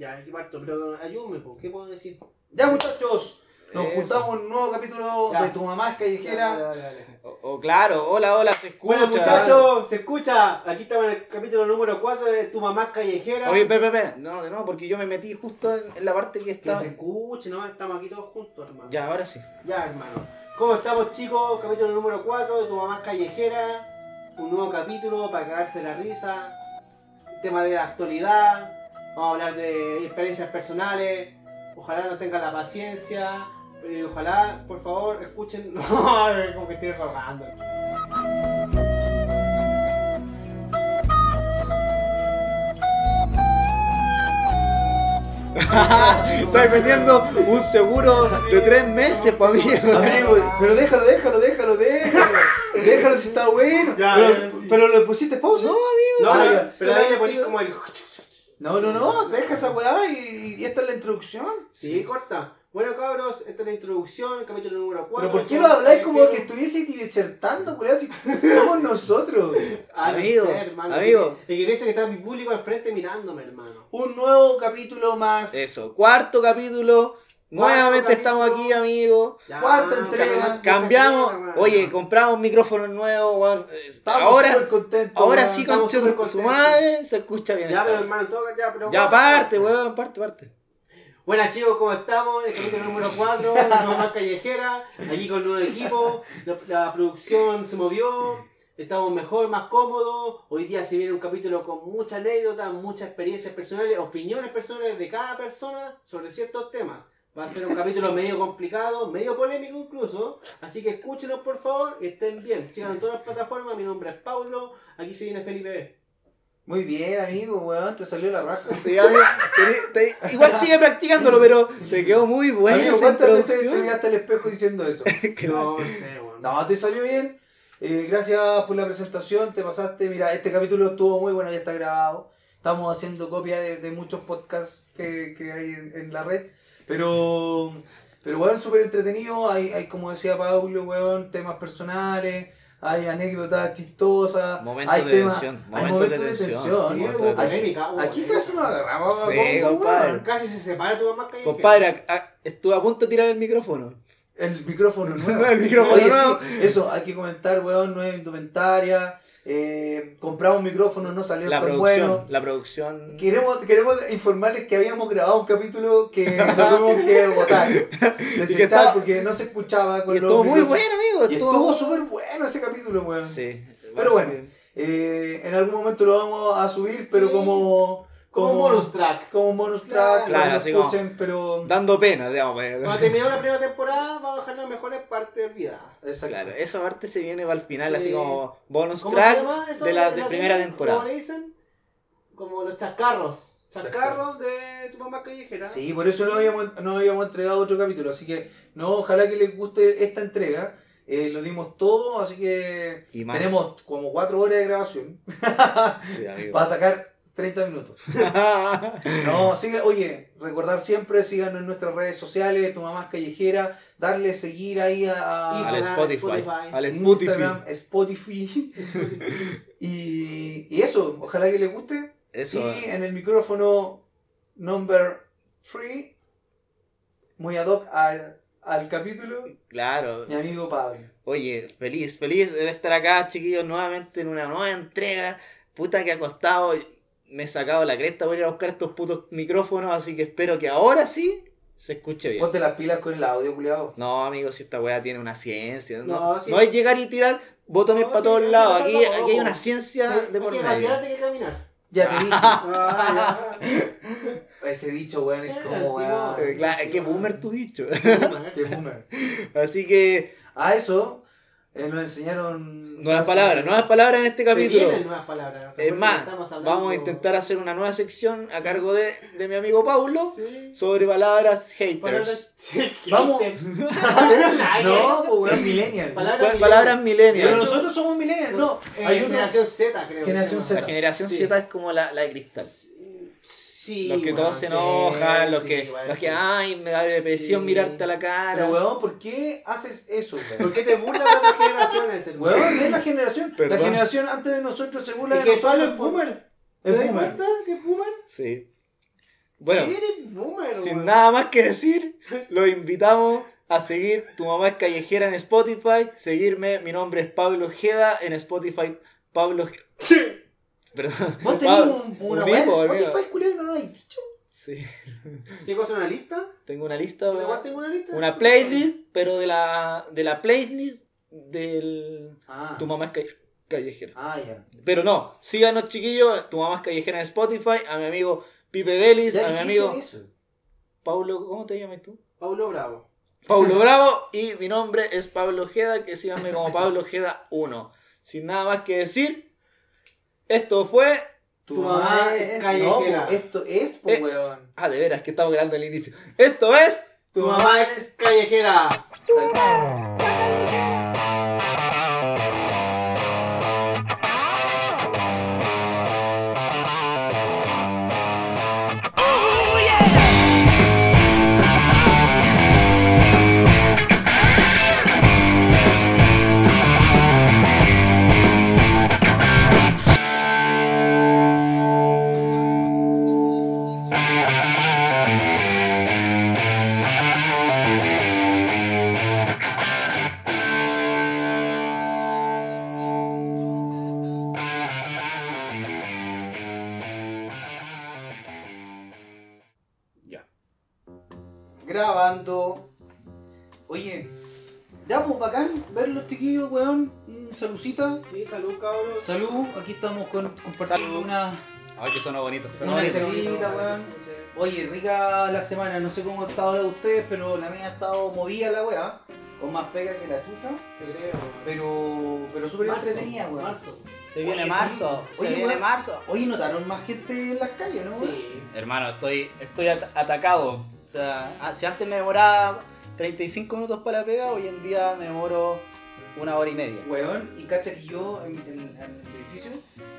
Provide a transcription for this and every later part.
Ya, aquí parto, pero ayúdame, ¿qué puedo decir? Ya muchachos, nos Eso. juntamos en un nuevo capítulo Ya. de Tu Mamá es Callejera. Dale, dale, dale. O, o claro, hola, hola, se escucha. Bueno, muchachos, se escucha. Aquí estamos en el capítulo número 4 de Tu mamá es callejera. Oye, Pepe, Pepe, no, no, porque yo me metí justo en, en la parte que que está. se escuche, ¿no? Estamos aquí todos juntos, hermano. Ya, ahora sí. Ya, hermano. ¿Cómo estamos, chicos? Capítulo número 4 de Tu mamá es callejera. Un nuevo capítulo para cagarse la risa. Tema de la actualidad. Vamos a hablar de experiencias personales. Ojalá no tengan la paciencia. Y ojalá, por favor, escuchen. No, como que estoy rogando. Estás metiendo un seguro de tres meses, pa' mí. Amigo, pero déjalo, déjalo, déjalo, déjalo. Déjalo si está bueno. Ya, pero, ya, sí. pero le pusiste pausa. No, amigo. No, pero, ya. pero ahí le ponís como el. No, no, no, deja esa weá y, y esta es la introducción. Sí, corta. Bueno, cabros, esta es la introducción, capítulo número 4. Pero ¿por qué lo habláis como que estuvieseis disertando, culiao? Si somos nosotros. Amigo, hermano. amigo. Y que piensa que está mi público al frente mirándome, hermano. Un nuevo capítulo más. Eso, cuarto capítulo. Nuevamente capítulo. estamos aquí, amigos. Man, entrega. Cambiamos, oye, compramos micrófonos nuevos. Eh, Estamos Ahora, súper contentos. ahora weón. sí, estamos con súper su contentos. madre se escucha bien. Ya, pero hermano, todo ya, pero. Ya, parte, weón, parte, parte. Buenas chicos, ¿cómo estamos? El capítulo número 4, más callejera, aquí con nuevo equipo, la, la producción se movió, estamos mejor, más cómodos, hoy día se viene un capítulo con muchas anécdotas, muchas experiencias personales, opiniones personales de cada persona sobre ciertos temas. Va a ser un capítulo medio complicado, medio polémico incluso, así que escúchenos por favor y estén bien. Sigan en todas las plataformas, mi nombre es Paulo, aquí se viene Felipe B. Muy bien, amigo, weón, te salió la raja. Sí, amigo, te- te- igual sigue practicándolo, pero te quedó muy esa ¿cuántas veces te miraste al espejo diciendo eso? No sé, weón. No, te salió bien. Eh, gracias por la presentación, te pasaste. Mira, este capítulo estuvo muy bueno, ya está grabado. Estamos haciendo copia de, de muchos podcasts que, que hay en, en la red. Pero, pero weón, súper entretenido. Hay, hay, como decía Pablo, weón, temas personales. Hay anécdotas chistosas. Momentos hay de temas, tensión, Hay momentos momentos de de tensión. Sí, Momentos de tensión. Aquí casi nos agarramos. a Sí, combo, compadre. weón. Casi se separa tu mamá callejera. Compadre, a- a- estuve a punto de tirar el micrófono. El micrófono nuevo. El micrófono Oye, nuevo. sí, eso, hay que comentar, weón, nueva indumentaria. Eh, compramos un micrófono, no salió La tan producción, bueno. la producción. Queremos, queremos informarles que habíamos grabado un capítulo que lo tuvimos que botar. Desechar estaba- porque no se escuchaba con Y los estuvo muy bueno, amigo. Y estuvo súper bueno ese capítulo, weón. Sí. Pero bueno. Eh, en algún momento lo vamos a subir, pero Sí. como, Como bonus track. como bonus track, Claro, así como- escuchen, pero... Dando pena, digamos. pues. Cuando terminó la primera temporada, vamos a dejar las mejores partes olvidadas. Exacto. Claro, esa parte se viene para el final, Sí. así como bonus ¿Cómo track de la de la primera temporada. ¿Cómo le dicen? Como los chascarros. Chascarros de tu mamá callejera. Sí, por eso no habíamos, no habíamos entregado otro capítulo. Así que, no, ojalá que les guste esta entrega. Eh, lo dimos todo, así que Y más. tenemos como 4 horas de grabación Sí, para sacar 30 minutos. No, sigue, oye, recordar siempre, síganos en nuestras redes sociales, tu mamá es callejera, darle seguir ahí a, a- Al Instagram, Spotify. Spotify. Al Spotify. Instagram, Spotify. y, y eso, ojalá que les guste. Eso. Y en el micrófono number 3, muy ad hoc al, al capítulo, Claro. mi amigo Pablo. Oye, feliz, feliz de estar acá, chiquillos, nuevamente en una nueva entrega. Puta que ha costado. Me he sacado la cresta por ir a buscar estos putos micrófonos, así que espero que ahora sí se escuche bien. Ponte las pilas con el audio, culiado. No, amigos, si esta weá tiene una ciencia. No, No, sí. no hay llegar y tirar botones No, para sí, todos lados. Aquí, a aquí hay una ciencia Sí, de por medio. que caminar. Ya te dije. Ah, Ese dicho, weón, es como, weón. Claro, qué boomer tu dicho. Qué boomer. Así que, A eso eh, nos enseñaron. nuevas palabras, nuevas palabras en este capítulo. vienen nuevas palabras. Es más, vamos a intentar hacer una nueva sección a cargo de, de mi amigo Paulo Sí. sobre palabras haters. Palabras- Sí, Vamos. No, pues weón, millennial. Palabras Pa- Palabras Pero nosotros somos millennials, no. Eh, Hay uno. generación Z, creo. que Generación. La generación Sí. Z es como la, la de cristal. Sí, los que bueno, todos se sí, enojan, los sí, que, igual los sí. que, ay, me da depresión Sí. mirarte a la cara. Pero weón, ¿por qué haces eso, weón? ¿Por qué te burlas de otras generaciones? hermano? Weón, es la generación. Perdón. La generación antes de nosotros se burla ¿Y de que nosotros. Es boomer? ¿Te Es das cuenta que es boomer? Sí. Bueno, Eres boomer, sin weón. nada más que decir, los invitamos a seguir Tu Mamá es Callejera en Spotify. Seguirme, mi nombre es Pablo Ojeda en Spotify. Pablo Ojeda. Perdón. Vos tenés Pablo, un, una amigo. Spotify, culiao, y no lo habéis dicho. Sí. ¿Qué cosa, una lista? Tengo una lista. ¿Pero igual tengo una lista? Una playlist, pero de la, de la playlist del Ah, Tu Mamá es Calle- Callejera. ah ya. Pero no, síganos chiquillos, Tu Mamá es Callejera en Spotify, a mi amigo Pipe Vélez, a mi amigo eso. Paulo, ¿cómo te llamas tú? Paulo Bravo. Pablo Bravo y mi nombre es Pablo Ojeda, que síganme como Pablo Ojeda 1. Sin nada más que decir, esto fue... Tu, Tu mamá mamá es No, callejera. esto es, po, Eh. weón. Ah, de veras, que estamos grabando el inicio. Esto es... Tu mamá es callejera. Sí, salud, cabros. Salud, aquí estamos con, compartiendo Salud. una. Ay, que suena bonito. Una bonito, charlita, bonito, weón. Oye, rica la semana, no sé cómo ha estado la de ustedes, pero la mía ha estado movida la weá. Con más pega que la tuya. Creo. Pero, pero súper entretenida, weón. Marzo. Se viene marzo, se viene marzo. Oye, notaron más gente en las calles, ¿no? weón? Sí. Hermano, estoy, estoy at- atacado. O sea, ah, si antes me demoraba 35 minutos para la pega, hoy en día me demoro una hora y media. Weón, y cacha que yo en, en- en el edificio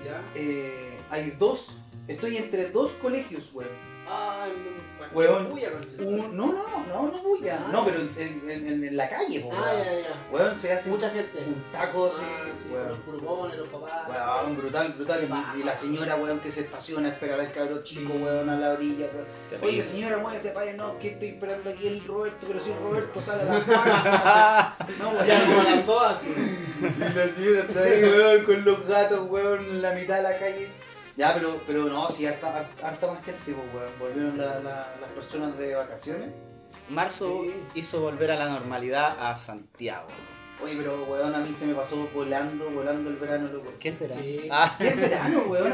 ¿Ya? eh, hay dos, estoy entre dos colegios, weón. No, Weón. Bulla. Un- no, no, no, no bulla. Ah. No, pero en, en- en- en la calle, po, Ah, ya, ya. Weón, se hace Mucha gente. un taco Ah, sí, weón. Los furgones, los papás. Weón, brutal, brutal. Baja. Y, y la señora, weón, que se estaciona a esperar al cabrón chico, Sí. weón, a la orilla. weón. Oye, señora, muévese para allá. No, que estoy esperando aquí el Roberto, pero si el Roberto sale a las cuatro. no, weón. Ya como las. Y la señora está ahí, weón, con los gatos, weón, en la mitad de la calle. Ya, pero, pero no, sí, harta, harta, más gente, pues, weón. Volvieron la- la- las personas de vacaciones. Marzo Sí. hizo volver a la normalidad a Santiago. Oye, pero, weón, a mí se me pasó volando, volando el verano, loco. ¿Qué es verano? Sí. Ah, ¿Qué es verano, weón?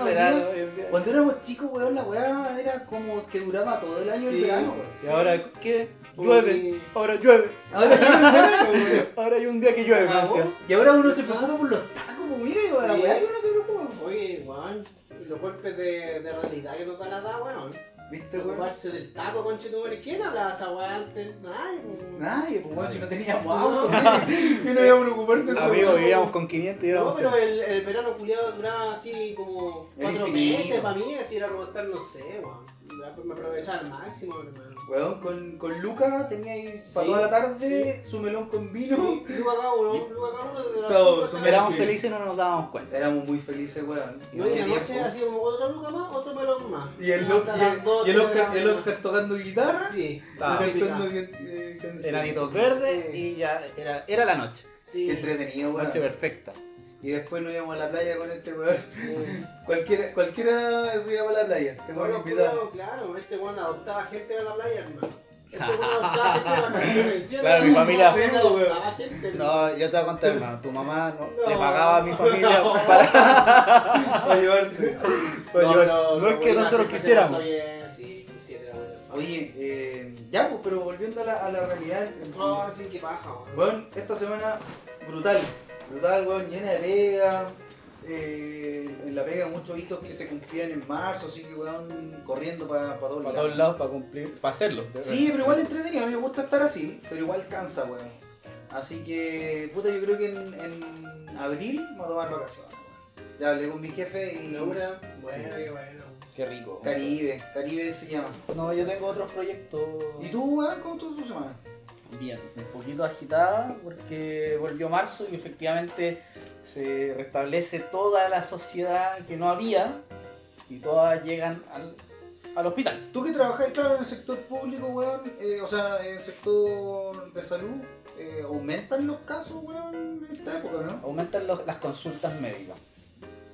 Cuando éramos chicos, weón, la weá era como que duraba todo el año el verano, weón. Y ahora, ¿qué? Llueve. Ahora llueve. Ahora ya Ahora hay un día que llueve, decía. Y ahora uno se preocupa por los tacos, pues mire, la weá que uno se preocupa. Oye, weón, los golpes de, de realidad que nos da la edad, weón. ¿Viste, weón? Preocuparse del taco, conchetumare. ¿Quién hablaba esa weá antes? Nadie, weón. Nadie, pues weón, si no teníamos No. auto, ¿qué no iba a preocupar de eso? Amigo, weón? vivíamos con 500 y No, éramos pero felices. el, el verano culiado duraba así como Era cuatro infinito. meses para mí, así era como estar, no sé, weón. Me aprovechaba al máximo, hermano. Weón, con, con Luca tenía ahí para Sí. toda la tarde su melón con vino. Luca Luca desde hasta Éramos felices y no nos dábamos cuenta. Éramos muy felices, weón. Y hoy en la Qué noche tiempo. así como otro Luca más, otro melón más. Y el, Hasta Lo- y las el, dos, y el tres de Oscar, el mañana. Oscar tocando guitarra. Sí, Ah, y típica. cantando bien, eh, canciones. Enanitos verdes y ya era, era la noche. Sí. Qué entretenido, weón. Noche perfecta. Y después nos íbamos a la playa con este weón. Sí. Cualquiera, cualquiera se iba a la playa. A culiados, claro, este weón adoptaba gente de la playa, hermano. Este weón adoptaba gente de vacaciones. ¿sí? Claro, mi familia- Sí, gente. No, yo te voy a contar, hermano. Tu mamá no, No. le pagaba a mi familia No. para, Para llevarte. para No, No es que nosotros quisiéramos. pues. Oye, eh, ya, pues, pero volviendo a la, a la realidad. Ah, sí, qué paja, weón. Bueno, esta semana brutal, brutal, weón, llena de pega. Eh, en la pega muchos hitos que se cumplían en marzo, así que weón, corriendo para todos Para todos lados, para cumplir, para hacerlo. Sí, pero igual entretenido, a mí me gusta estar así, pero igual cansa, weón. Así que, puta, yo creo que en, en abril me voy a tomar vacaciones, weón. Ya hablé con mi jefe y... Laura, bueno, Sí. qué bueno. Qué rico. Caribe, Caribe se llama. No, yo tengo otros proyectos. ¿Y tú, weón, cómo estuvo tu semana? Bien, un poquito agitada porque volvió marzo y efectivamente se restablece toda la sociedad que no había y todas llegan al, al hospital. Tú que trabajáis, claro, en el sector público, weón, eh, o sea, en el sector de salud, eh, ¿aumentan los casos, weón, en esta época, no? Aumentan los- las consultas médicas.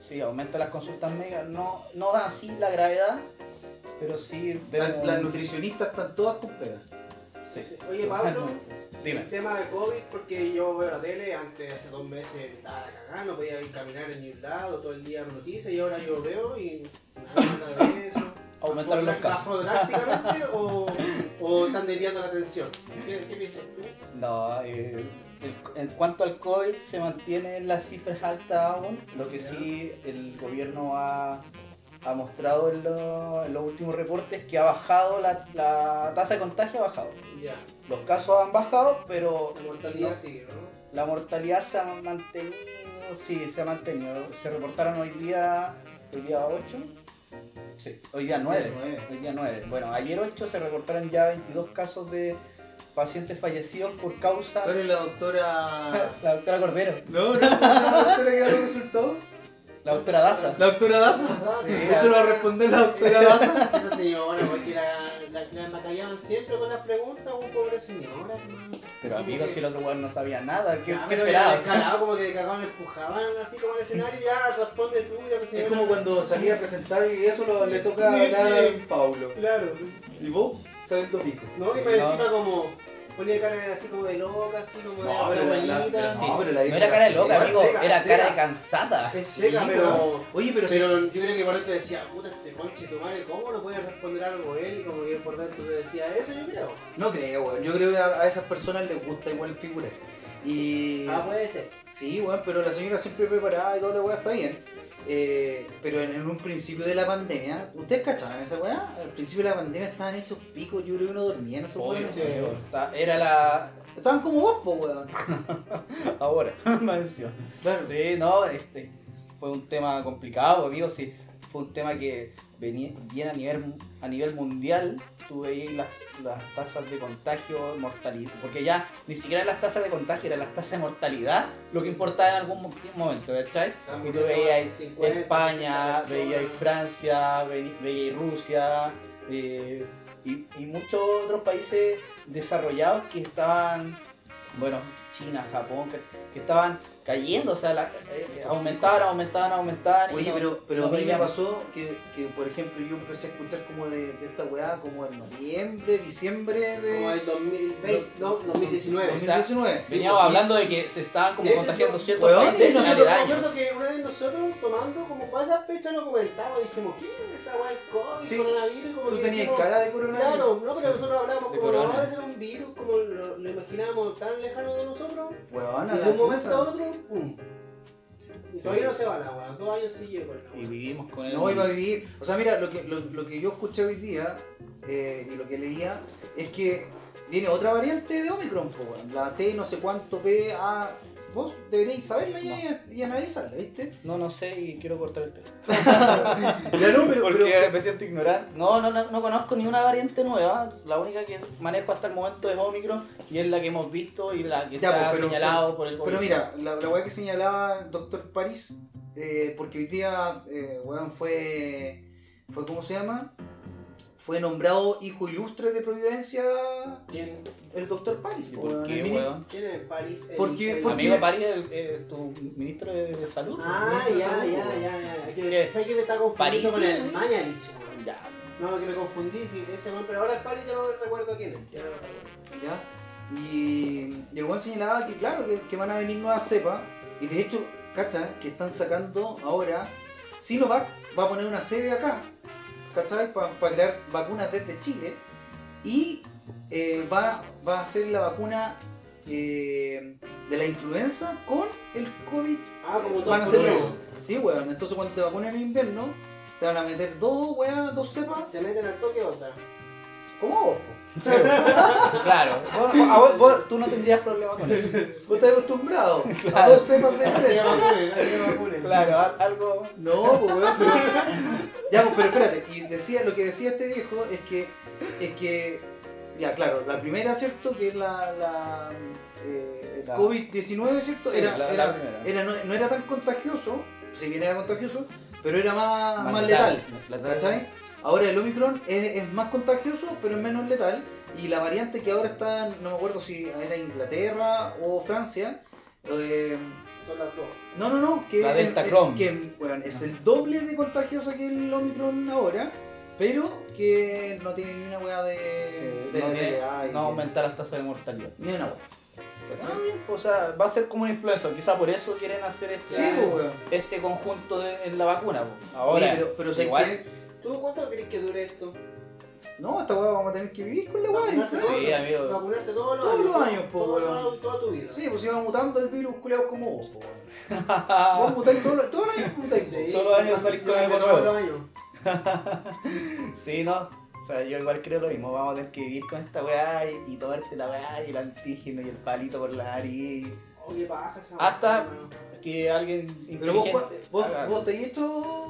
Sí, aumentan las consultas médicas. No, no así la gravedad, pero sí vemos... las nutricionistas están todas con pega. Sí. Oye, Pablo, Dime. el tema de COVID, porque yo veo la tele, antes hace dos meses estaba cagando, no podía ir caminar en ningún lado, todo el día noticias, y ahora yo veo y nada de eso. Aumentaron los ¿Bajó- casos. ¿Bajó drásticamente o, o están desviando la atención? ¿Qué, qué piensas tú? No, eh, el- en cuanto al COVID se mantienen las cifras altas aún, lo que sí el gobierno ha, ha mostrado en, lo- en los últimos reportes que ha bajado la, la tasa de contagio, ha bajado. Ya, Los casos han bajado, pero la mortalidad No. sigue, ¿no? la mortalidad se ha mantenido, sí, se ha mantenido. Se reportaron hoy día, hoy día 8, sí, hoy día 9. Nueve. Hoy día 9. Bueno, ayer 8 se reportaron ya 22 casos de pacientes fallecidos por causa ¿Tú eres la doctora... La doctora Cordero, No, no, no, la doctora que da los resultados. La doctora Daza. La doctora Daza. Sí, Eso lo responde la doctora Daza. Esa señora, porque la, la, la macallaban siempre con las preguntas, un pobre señora, hermano. Pero amigos, si el otro weón no sabía nada, ¿qué, Ya, qué esperabas? descarado, como que de cagado me empujaban así como al escenario, ya responde tú, ya te Es como cuando salía a presentar y eso lo- le toca hablar sí. a Paulo. Claro. ¿Y vos? Sabiendo pico. No, y me no. encima como ponía cara así como de loca, así como de No, de pero la- la- abuelita. pero Sí, No, pero la no era cara de loca, amigo, seca, era seca. cara de cansada. Es seca, Sí, pero. Oye, pero, Pero yo creo que por dentro decía, puta, este conche tu madre, ¿cómo no puede responder algo él? Y como que por dentro te decía eso, yo creo. No creo, weón. Yo creo que a, a esas personas les gusta igual figurar. Y. Ah, puede ser. Sí, weón, pero la señora siempre preparada y toda la weá está bien. Eh, pero en, en un principio de la pandemia, ¿ustedes cachaban esa weá? Al principio de la pandemia estaban hechos picos, yo creo que uno dormía en esos weones. Era la. Estaban como vos, po, weón. Ahora. Claro. Sí, no, este fue un tema complicado, amigo. Sí, fue un tema que venía bien a nivel, a nivel mundial. Tú veías las, las tasas de contagio, mortalidad. Porque ya ni siquiera las tasas de contagio, eran las tasas de mortalidad lo que importaba en algún mo- momento, ¿cachai? Y tú veías 50, España, 60 veías. Francia, ve- veías Rusia eh, y, y muchos otros países desarrollados que estaban, bueno, China, Japón, que, que estaban cayendo, o sea, la- eh, aumentaban, aumentaban, aumentaban. Oye, no- pero, pero no a mí me pasó que, que, por ejemplo, yo empecé a escuchar como de, de esta weá como en noviembre, diciembre de Como el 2020, no, 2019. O sea, 2019. Veníamos Sí, hablando de que se estaban como contagiando ciertos países nosotros- me acuerdo que una vez nosotros tomando, como para esa fecha lo comentamos, dijimos, ¿qué es esa weá del COVID, Sí. coronavirus? Y como Tú que tenías dijimos, cara de coronavirus. Claro, no, pero Sí. nosotros hablábamos como no va a ser un virus como lo, lo imaginábamos tan lejano de nosotros. Weón, de un momento a otro, pum. Y Sí. todavía no se va la weá, dos años sigue por Y vivimos con él. No iba a vivir. O sea, mira, lo que, lo, lo que yo escuché hoy día eh, y lo que leía es que viene otra variante de Omicron, weón. la T no sé cuánto P A. Vos deberíais saberla y, y analizarla, ¿viste? No, no sé y quiero cortar el. Ya no, pero, Porque pero- me siento ignorante. No, no, no, no conozco ni una variante nueva. La única que manejo hasta el momento es Omicron y es la que hemos visto y la que Ya, se pues, ha pero- señalado por el Pero gobierno. mira, la, la weá que señalaba el doctor París, eh, porque hoy día, eh, weón, fue, fue, ¿cómo se llama? Fue nombrado hijo ilustre de Providencia ¿Quién, el doctor París. ¿Y po, por qué, weón? quién es París? El- Porque- el- porque- Amigo París, el, eh, tu ministro de, de salud. Ah, ya, Salud, ya, ya, ya. Es ¿Qué? que, ¿Sabes que me está confundiendo París, con el. Mañalich, weón? Ya. No, que me confundí, ese weón, pero ahora el París ya no recuerdo quién es. Ya no recuerdo. ¿ya? Y, y el weón señalaba que, claro, que, que van a venir nuevas cepas. Y de hecho, cacha, que están sacando ahora. Sinovac va a poner una sede acá, ¿cachai? Para crear vacunas desde Chile. Y eh, va, va a hacer la vacuna eh, de la influenza con el COVID. Ah, como Van a por hacer uno. Sí, weón. Entonces cuando te vacunen en invierno, te van a meter dos, weón, dos cepas. Te meten al toque otra. ¿Cómo vos? Claro. Vos- a vos- vos- tú no tendrías problema con eso. Vos estás acostumbrado a Claro. dos cepas de vacunen. Claro, al- algo. No, pues weón, pero. Ya, pues, pero espérate, y decía, lo que decía este viejo es que. Es que. Ya, claro, la primera, ¿cierto? Que es la. la eh, el La- COVID-19, ¿cierto? Sí, era, la- era, primera. era- no, no era tan contagioso, si bien era contagioso, pero era más, más, Más letal. letal. ¿Cachai? Ahora el Omicron es, es más contagioso, pero es menos letal. Y la variante que ahora está, no me acuerdo si era Inglaterra o Francia. eh, Son las dos. no, no, no, que, La Delta es, Chrome. que, weón, es el doble de contagiosa que el Omicron ahora, pero que no tiene ni una weá de, de no, que- aumentar las tasas de mortalidad. Ni una weá. Ah, pues, o sea, va a ser como una influenza. Quizá por eso quieren hacer este, Sí, pues, este conjunto de- en la vacuna. pues. Ahora, Oye, pero, pero ¿sabes igual? ¿Tú cuánto crees que dure esto? No, esta weá vamos a tener que vivir con la weá. Vacunarte. Sí, amigo. Vacunarte todos los Todos años. los años, po, todos años, toda tu vida. Sí, pues iba mutando el virus culeado como vos. po, weón. Vos mutáis todos los todos los años mutáis. Sí, Todos los años salís con algo todos nuevo. los años. Sí, no. O sea, yo igual creo lo mismo. Vamos a tener que vivir con esta weá y, y tomarte la weá y el antígeno y el palito por la nariz. Oh, qué paja esa Hasta- que alguien Pero vos, vos, vos te has hecho.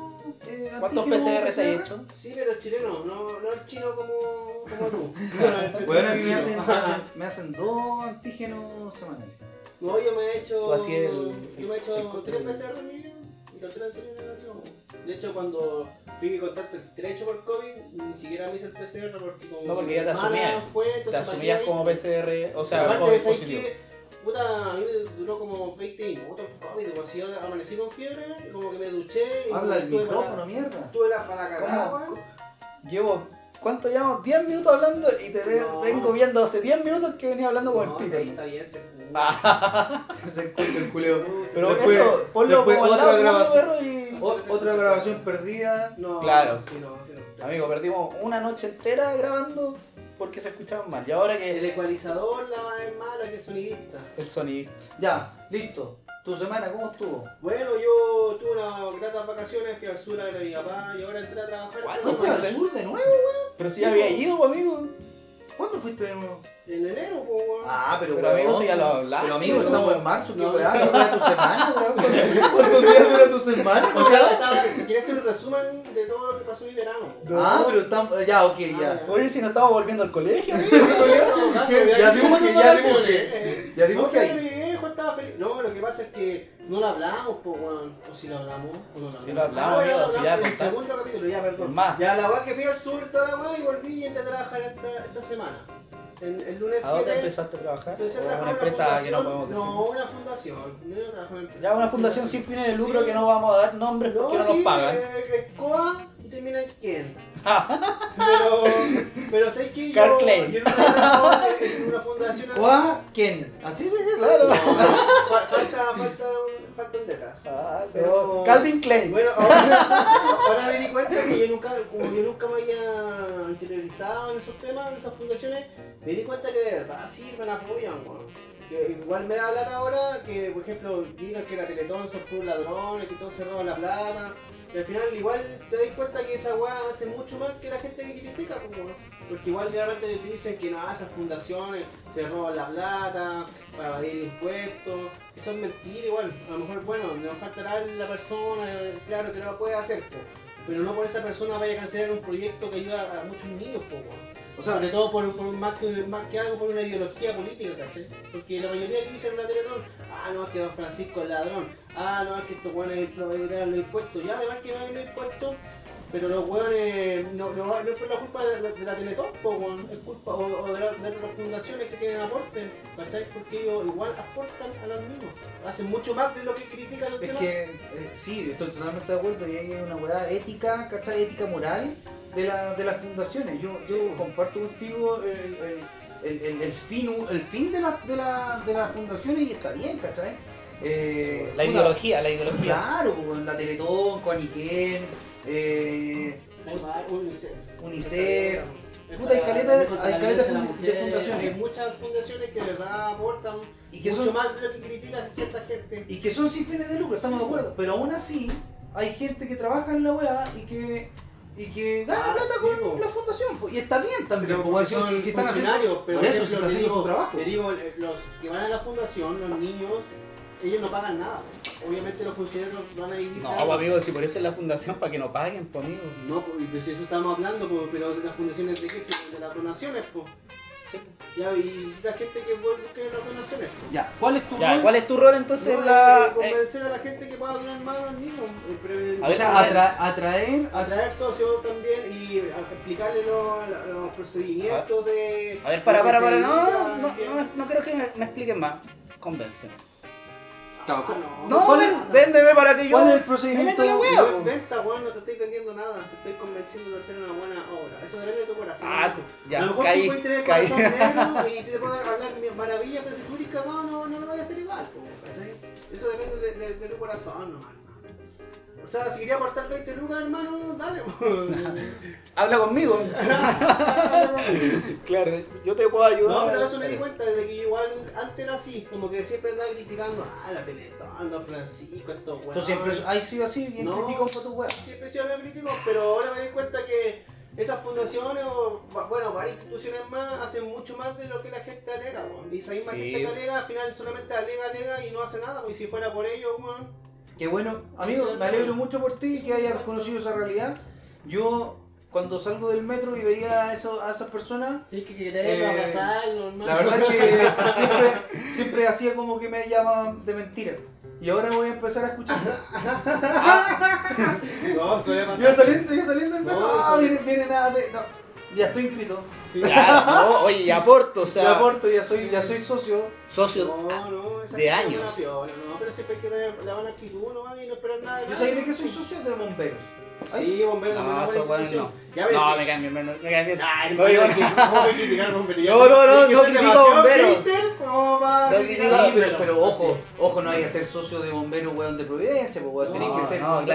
Eh, ¿Cuántos PCR te has hecho? Sí, pero chileno, no, no el chino como, como tú. Bueno, a mí me hacen, me hacen, me hacen dos antígenos semanales. No, yo me he hecho. El- yo me he el hecho tres PCR en mi vida y los tres han. De hecho, cuando fui mi contacto estrecho por COVID, ni siquiera me hice el PCR porque como. No, porque ya te asumías. Fue, Te asumías como PCR, o sea, ¿sabes positivo. Puta, a mí me duró como 20 minutos el COVID, como si yo amanecí con fiebre, como que me duché y Habla el estuve para- micrófono, mierda. Estuve la para cagar. Llevo, ¿cuánto llevamos? 10 minutos hablando y te No. vengo viendo hace 10 minutos que venía hablando con No, el sí, pico. está bien, se Ah, Se escucha el culeo. pero Después- eso, ponlo después como al otra lado como grabación. y... O- otra grabación perdida. No, Claro. sí, no, sí, no. Amigo, perdimos una noche entera grabando porque se escuchaban mal. Y ahora El que ecualizador la más es mala que el sonidista. el sonido. Ya, listo. ¿Tu semana cómo estuvo? Bueno, yo tuve unas gratas vacaciones, fui al sur a ver a mi papá y ahora entré a trabajar. ¿Cuándo ¿No fue al sur de nuevo? Pero si ya había ido, pues, amigo. ¿Cuándo fuiste de nuevo? En enero, pues, weón. Ah, pero, Pero, weón, amigo, si ya lo hablaste, Pero amigo, no. estamos en marzo, qué No. weá, ¿qué dura tu semana, weón? ¿Cuántos- ¿Cuántos días dura tu semana? O sea, quería hacer un resumen de todo lo que pasó en mi verano. No. Ah, pero estamos. Ya, ok, Ah, ya. Oye, si no estamos volviendo al colegio, amigo. Ya dimos que- ya dimos que- Ya dimos que estaba feliz. No, lo que pasa es que no lo hablamos, pues, weón. O si lo hablamos, o no lo hablamos. Sí lo hablamos, Ah, amigo, lo si hablamos ya en el segundo capítulo, ya, perdón. Más. Ya la weá que fui al sur toda la weá y volví y entré a trabajar esta, esta semana. El, el lunes ¿A dónde 7. empezaste a trabajar? empecé a ¿O trabajar una en empresa que no podemos decir? No, una fundación. No, trabajo en una. Ya una fundación sin fines de lucro Sí. que no vamos a dar nombres porque no, sí, nos pagan. eh, es COA y termina en quién. Pero, pero sé que yo, Carl Klein. yo en una, en una fundación. ¿Quién? ¿Así se dice? Claro. Falta, falta, un, faltan letras. Ah, Pero- Calvin Klein. Bueno, ahora, ahora me di cuenta que yo nunca, como yo nunca me había interiorizado en esos temas, en esas fundaciones, me di cuenta que de verdad sirven, apoyan, weón. Que Igual me da lata ahora que, por ejemplo, digan que la Teletón son puros ladrones, que todos se roban la plata. Y al final igual te das cuenta que esa weá hace mucho más que la gente que critica, weón. porque igual de repente te dicen que no, esas fundaciones te roban la plata para evadir impuestos. Eso es mentira igual. A lo mejor, bueno, nos faltará la persona, claro que lo puede hacer, po. pero no por esa persona vaya a cancelar un proyecto que ayuda a muchos niños, po. O sea, sobre todo por, por más, que, más que algo por una ideología política, ¿cachai? Porque la mayoría que dicen en la Teletón, ah, no, es que Don Francisco es ladrón, ah, no, es que estos hueones pagan los impuestos, ya además que pagan los impuestos, pero los hueones no, no, no es por la culpa de la, de la Teletón, es culpa o, o de, la- de otras fundaciones que tienen aporte, ¿cachai? Porque ellos igual aportan a los niños, hacen mucho más de lo que critican los Es demás. que eh, sí, estoy totalmente de acuerdo y hay una weá ética, ¿cachai? Ética moral de, la, de las fundaciones. Yo, yo comparto contigo el, el, el, el- el fin, el fin de, la, de, la, de las fundaciones y está bien, ¿cachai? Eh, La puta, ideología, la ideología. Claro, pues, la Teletón, Juaniquén, eh, Hay más, UNICEF. Puta, hay caleta- la caleta de la fundaciones. Hay muchas fundaciones que de verdad aportan y que mucho son más de lo que critican cierta gente. y que son sin fines de lucro, estamos de acuerdo. Pero aún así, hay gente que trabaja en la weá y que, y que gana Ah, plata sí, con po. la fundación. po. Y está bien también, Pero po, porque son si- están haciendo- funcionarios, pero por eso, ejemplo, están digo, su trabajo. te digo, eh, los que van a la fundación, los niños, ellos no pagan nada. Obviamente los funcionarios van a vivir. No, pues, amigo, si por eso es la fundación, para que no paguen, pues amigo. No, pues, pues, si eso estamos hablando, pues, pero de las fundaciones de qué, Si de las donaciones, pues. Sí. Ya, y necesita gente que busque las donaciones. Ya, ¿cuál es tu Ya, rol? ¿cuál es tu rol entonces No, la. eh, eh, convencer a la gente que pueda donar más al niño. eh, pre- A O ver, sea, atra- atraer a atraer socios también y a- explicarle los, los procedimientos de. a ver, para, para, para. No, no, no, no, no, no, no creo que me, me expliquen más. Convence. Claro, Ah, No, ¿Cuál ven- es- véndeme para que yo. ¿Cuál es el me procedimiento? meto la No es po. venta, weón, no te estoy vendiendo nada, te estoy convenciendo de hacer una buena obra. Eso depende de tu corazón. Ah, ya, a lo mejor caí, tú puedes tener caí. corazón negro y te puedes hablar maravilla, pero si tú eres cagado no, no lo vayas a hacer igual, po, ¿cachai? Eso depende de, de- de tu corazón, nomás. O sea, si quería aportar 20 lucas, hermano, dale. Habla conmigo. claro, yo te puedo ayudar. No, pero eso me di cuenta desde que igual antes era así, como que siempre andaba criticando, ah, la Teletón, a Francisco, estos weones. Tú siempre has sido así, bien No. crítico con tu weá. Siempre he sido bien crítico, pero ahora me di cuenta que esas fundaciones o, bueno, varias instituciones más hacen mucho más de lo que la gente alega, weón. Y esa misma Sí. gente que alega, al final solamente alega, alega y no hace nada, pues y si fuera por ellos, weón. Qué bueno, amigo, me alegro mucho por ti que hayas conocido esa realidad. Yo, cuando salgo del metro y veía a, eso, a esas personas, Hay que Eh, abrazarlo, hermano. la verdad es que siempre, siempre hacía como que me llamaban de mentira. Y ahora voy a empezar a escuchar. No, suele pasar. Yo saliendo, yo saliendo del metro, No, ah, viene, viene nada de. No, ya estoy inscrito. Sí. Ya, no, oye, y aporto, o sea, ya aporto, ya soy, ya soy socio. socio. No, no, esa de gente es años. una piola, no, pero siempre hay que tener la buena actitud, no, y no esperar nada de Yo sabía que soy socio de bomberos. Sí, bombero, también No, eso bueno, no. Ya ves, No, me caen bien, me me caen bien. Ay, No, yo- ¿cómo voy a criticar bomberos? No, no, no, no critico bomberos. No critico- Sí, pero, bomberos. pero ojo, ojo, no hay que ser socio de bombero weón de Providencia, pues weón. No, Tenés que ser no,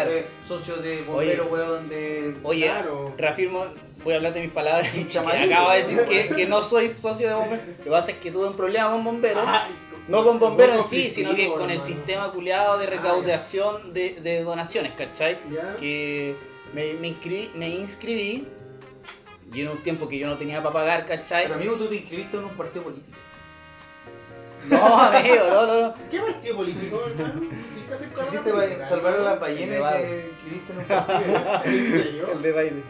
socio de bombero weón de. Oye, Claro. reafirmo, voy a hablar de mis palabras. que Chamarillo. acabo de decir que, que no soy socio de bomberos. Lo que pasa es que tuve un problema con bomberos. Ay, No con bomberos en sí, sino que con el sistema culiado de recaudación de, de donaciones, ¿cachai? Que me, me, inscribí, me inscribí y en un tiempo que yo no tenía para pagar, ¿cachai? Pero amigo, tú te inscribiste en un partido político. No, amigo, no, no, no. ¿Qué partido político, hermano? ¿Quisiste hacer carrera Quisiste política, pa- salvar a las ballenas y te inscribiste en un partido. ¿En serio? El de baile.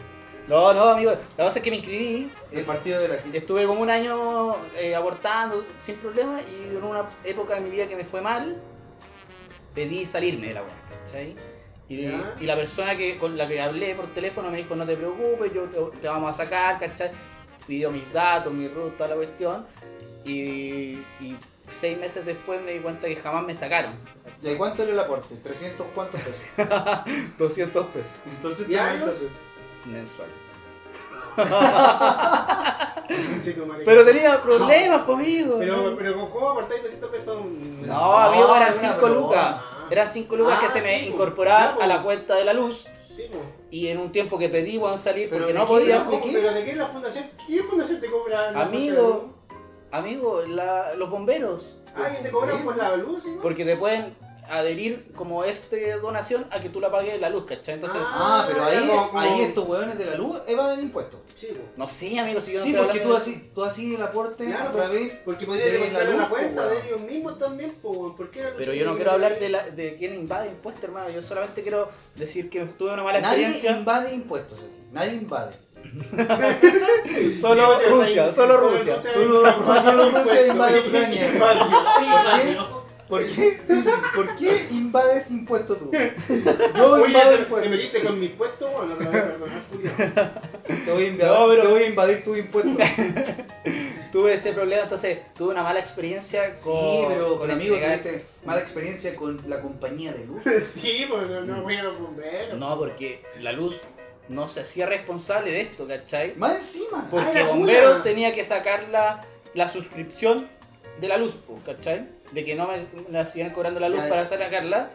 No, no, amigo. La cosa es que me inscribí. El partido de la gente. Estuve como un año eh, abortando sin problema y en una época de mi vida que me fue mal, pedí salirme de la weá, ¿cachai? Y, la persona que, con la que hablé por teléfono me dijo, no te preocupes, yo te, te vamos a sacar, ¿cachai? Pidió mis datos, mi root, toda la cuestión. Y, y seis meses después me di cuenta que jamás me sacaron. ¿Y cuánto era el aporte? ¿300 cuántos pesos? 200 pesos Entonces, ¿Diarios? Mensual. Chico. Pero tenía problemas conmigo. Pero, pero ¿cómo aportáis 200 pesos? No, amigo, eran era 5 broma. lucas. Eran 5 lucas Ah, que se me sí, po. incorporaban po. a la cuenta de la luz. Sí. Y en un tiempo que pedí, weón, salir porque ¿de no podía. ¿Cómo? ¿de qué? ¿Pero de qué la fundación? ¿Qué fundación te cobra? la Amigo, amigo, la- los bomberos. Ah, ¿y te cobran por la luz? ¿sí, no? Porque te pueden adherir como este donación a que tú la pagues la luz, ¿cachai? Entonces, Ah, pero ahí, como- como- ahí estos hueones de la luz evaden impuestos. Sí, po. no sé, amigo, si yo no Sí, porque tú así, tú así el aporte Claro, a través. Porque podría la en la luz, cuenta po, de ellos mismos también, po, weón. ¿por qué la luz Pero yo no quiero hablar de, la, de quién invade impuestos, hermano. Yo solamente quiero decir que tuve una mala Nadie experiencia. invade impuestos aquí. Nadie invade. Solo Rusia, solo Rusia. Solo- solo Rusia invade Ucrania. ¿Por qué? ¿Por qué invades impuestos tú? Yo Oye, invado te, te impuestos. metiste con mis puestos, bueno, no perdonar, Julio. Te voy a invadir, No, pero- te voy a invadir tus impuestos. Tuve ese problema, entonces tuve una mala experiencia con. Sí, pero con con amigo entregar- tuviste mala experiencia con la compañía de luz. Sí, pues no, no voy a los bomberos. No, porque la luz no se hacía responsable de esto, ¿cachai? Más encima. Porque Ah, bomberos pula. tenía que sacar la, la suscripción de la luz, po, ¿cachai? De que no me la siguen cobrando la luz Ya, para sacarla.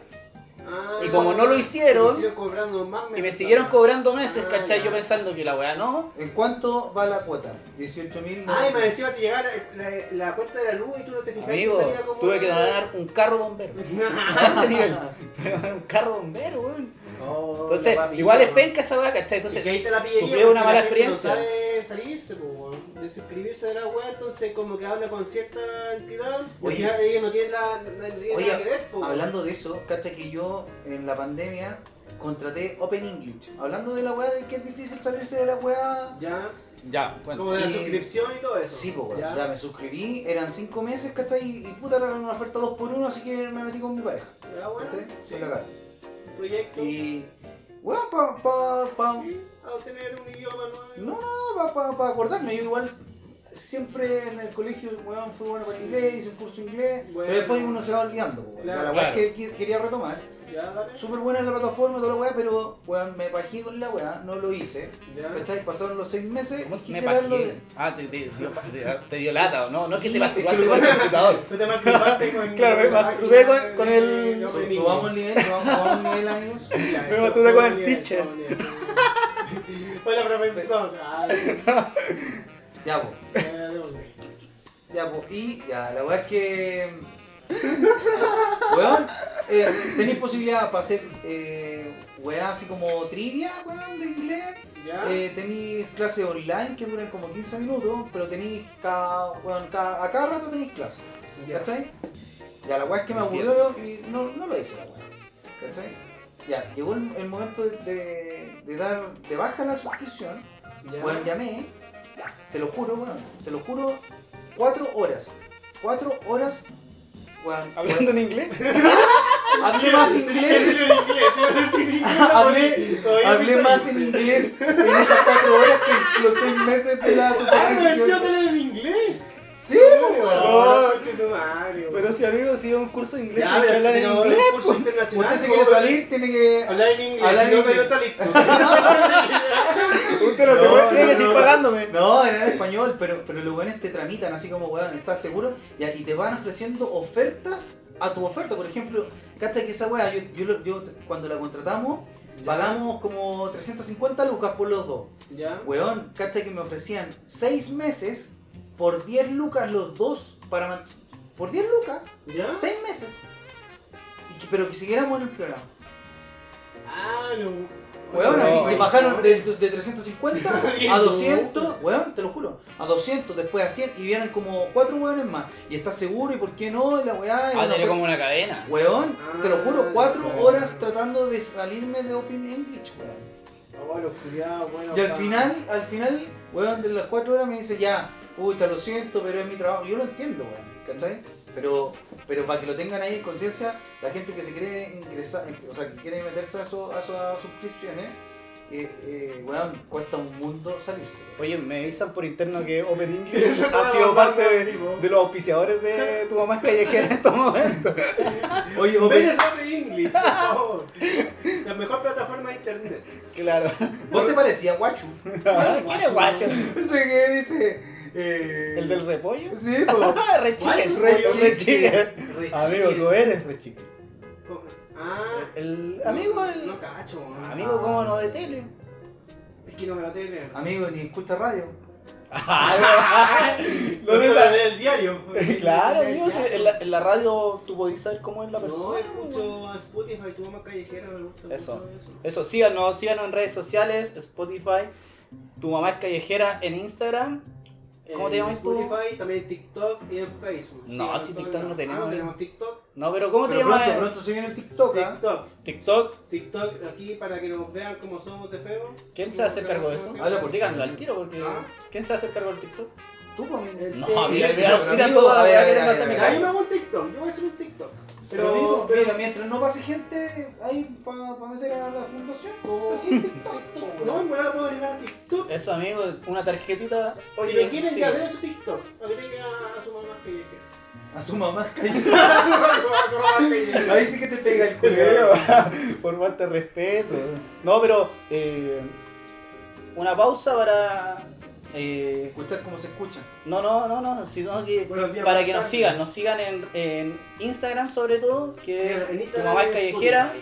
Ah, Y como no lo hicieron, me siguieron cobrando más Y me meses siguieron cobrando meses, Ah, ¿cachai? ya. Yo pensando que la weá no. ¿En cuánto va la cuota? 18 mil. Ay, me encima te llegaba la, la, la cuenta de la luz y tú no te fijas Amigo, que salía como. tuve que donar un carro bombero. A ese nivel. Que un carro bombero, weón. Oh, Entonces, la igual es penca esa weá, ¿cachai? Es que Entonces, ahí está la pillería. una porque mala la experiencia. No sabe salirse, po, weón, de suscribirse de la web, entonces como que habla con cierta entidad. y al final ellos no tienen la, la- tienen Oye, nada que ver, po. Hablando de eso, cacha que yo en la pandemia contraté Open English. Hablando de la weá de que es difícil salirse de la weá. Ya, Ya, bueno. como de la y- suscripción y todo eso. Sí, pues ya. Ya me suscribí, eran 5 meses, ¿cachai? Y puta, era una oferta 2 por 1 así que me metí con mi pareja. Ya, bueno, ¿Cachai? sí. Fue cagar. Proyecto. Y. Weón, pa, pa, pa. Sí, a obtener un idioma No, nuevo. no, para pa, pa acordarme. Yo igual siempre en el colegio, weón, fui bueno para inglés, hice un curso de inglés. Bueno. Pero después uno se va olvidando, weón. Claro. la Claro. que quería retomar. Súper buena la plataforma, toda la weá, pero weón, me pajé con la weá, no lo hice. ¿Cachai? Pasaron los 6 meses ¿Cómo y me quise darlo de. Ah, te, te, dio, te, te dio lata, ¿o no? No es que te masturbaste con el computador. Te masturbaste con. Claro, me masturbé con- con el- Subamos el nivel, subamos, el nivel, amigos. Me masturbé con el teacher. Hola, profesor. Ya, pues. Ya, pues, y ya, la weá es que. weón, eh, tenéis posibilidad para hacer eh, weá así como trivia, weón, de inglés. Eh, tenéis clases online que duran como 15 minutos, pero tenéis cada, weón, cada, a cada rato tenéis clases. Ya. ¿Cachai? Ya, la weá es que me aburrió y no, no lo hice la weá. ¿Cachai? Ya, llegó el, el momento de, de- de dar de baja la suscripción. Ya. Weón, llamé, te lo juro, weón, te lo juro, cuatro horas. Cuatro horas, ¿Hablando en inglés? Hablé más inglés. Hablé- hablé más en inglés en esas cuatro horas que los seis meses de la Ah, no, en inglés. Sí, conche tu madre, Pero si amigo, si es un curso de inglés, Ya, tienes que pero hablar en pero inglés. curso internacional. Usted se quiere salir, tiene que. Hablar en inglés, Hablar si en está listo. Usted no, se puede, tiene que seguir pagándome. No, era en español, pero, pero los buenos te tramitan así como, weón, ¿estás seguro? Y, y te van ofreciendo ofertas a tu oferta. Por ejemplo, ¿cachai que esa weá? Yo, yo, yo cuando la contratamos, pagamos como 350 lucas por los dos. Ya. Weón, ¿cachai que me ofrecían 6 meses por 10 lucas los dos para man- Por 10 lucas, ¿Ya? 6 meses. Y que- pero que siguiéramos en el programa. Ah, no. Weón, así no. bajaron de, de 350 Bien, a no. 200, weón, te lo juro, a 200, después a 100 y vienen como 4 weones más. Y estás seguro y por qué no, y la weá. y Ah, ofer- como una cadena. Weón, te lo juro, Ah, 4 ya. horas tratando de salirme de Open English, weón. Oh, bueno. Y al final, al final, weón, de las 4 horas me dice ya, puta, lo siento, pero es mi trabajo. Yo lo entiendo, weón, ¿cachai? Pero, pero para que lo tengan ahí en conciencia, la gente que se quiere ingresar, o sea, que quiere meterse a, eso- a esas suscripciones, eh, eh, weón, cuesta un mundo salirse. Oye, me avisan por interno que Open English ha sido parte de, los auspiciadores de tu mamá es callejera en estos momentos. Oye, Ven a Open English, por favor. La mejor plataforma de internet. Claro. ¿vos te parecía guachu? ¿Quién es guacho? Ese que dice... Eh, ¿El del repollo? Sí, po. Ah, re chicken. ¿Cuál? Re Re chicken. Re Amigo, chicken. tú eres re chicken. Ah. El amigo, el. No cacho. Amigo, ¿cómo no de tele? Es que no me la tiene. Amigo, ni escucha radio. no, no, me esa- la el diario. Claro, amigo, si en la, en la radio tú podés saber cómo es la No, persona. escucho a Spotify, tu mamá callejera, me gusta Eso. mucho eso. Eso, síganos, síganos en redes sociales, Spotify, tu mamá es callejera en Instagram. ¿Cómo te En llamas tú? Spotify, también en TikTok y en Facebook. No, si TikTok no lados. tenemos, Ah, no eh. tenemos TikTok. No, pero ¿cómo te llamas? pronto, pronto se viene el TikTok, ¿ah? TikTok. TikTok. TikTok aquí para que nos vean cómo somos de feo. ¿Quién se va a hacer cargo de eso? Habla por ti. Díganlo al tiro, porque. Ah. ¿Quién se va a hacer cargo del TikTok? Tú, amigo. El- No, eh, mira, mira, mira toda a ver, a ver, a ver, a. Ahí me hago un TikTok, yo voy a hacer un TikTok. Pero, Pero, amigo, pero- mira, mientras no pase gente ahí para meter a la fundación, así en TikTok. No, en verdad puedo llegar a TikTok. Eso, amigo, una tarjetita. si me quieren sí. den su TikTok, agregue a, a su mamá callejera. A su mamá callejera. Ahí sí que te pega el culo. por falta de respeto. No, pero eh, una pausa para. Eh, Escuchar cómo se escucha. no, no, no, no, sino que para que nos sigan, nos sigan en, en Instagram sobre todo, que es mamá es callejera,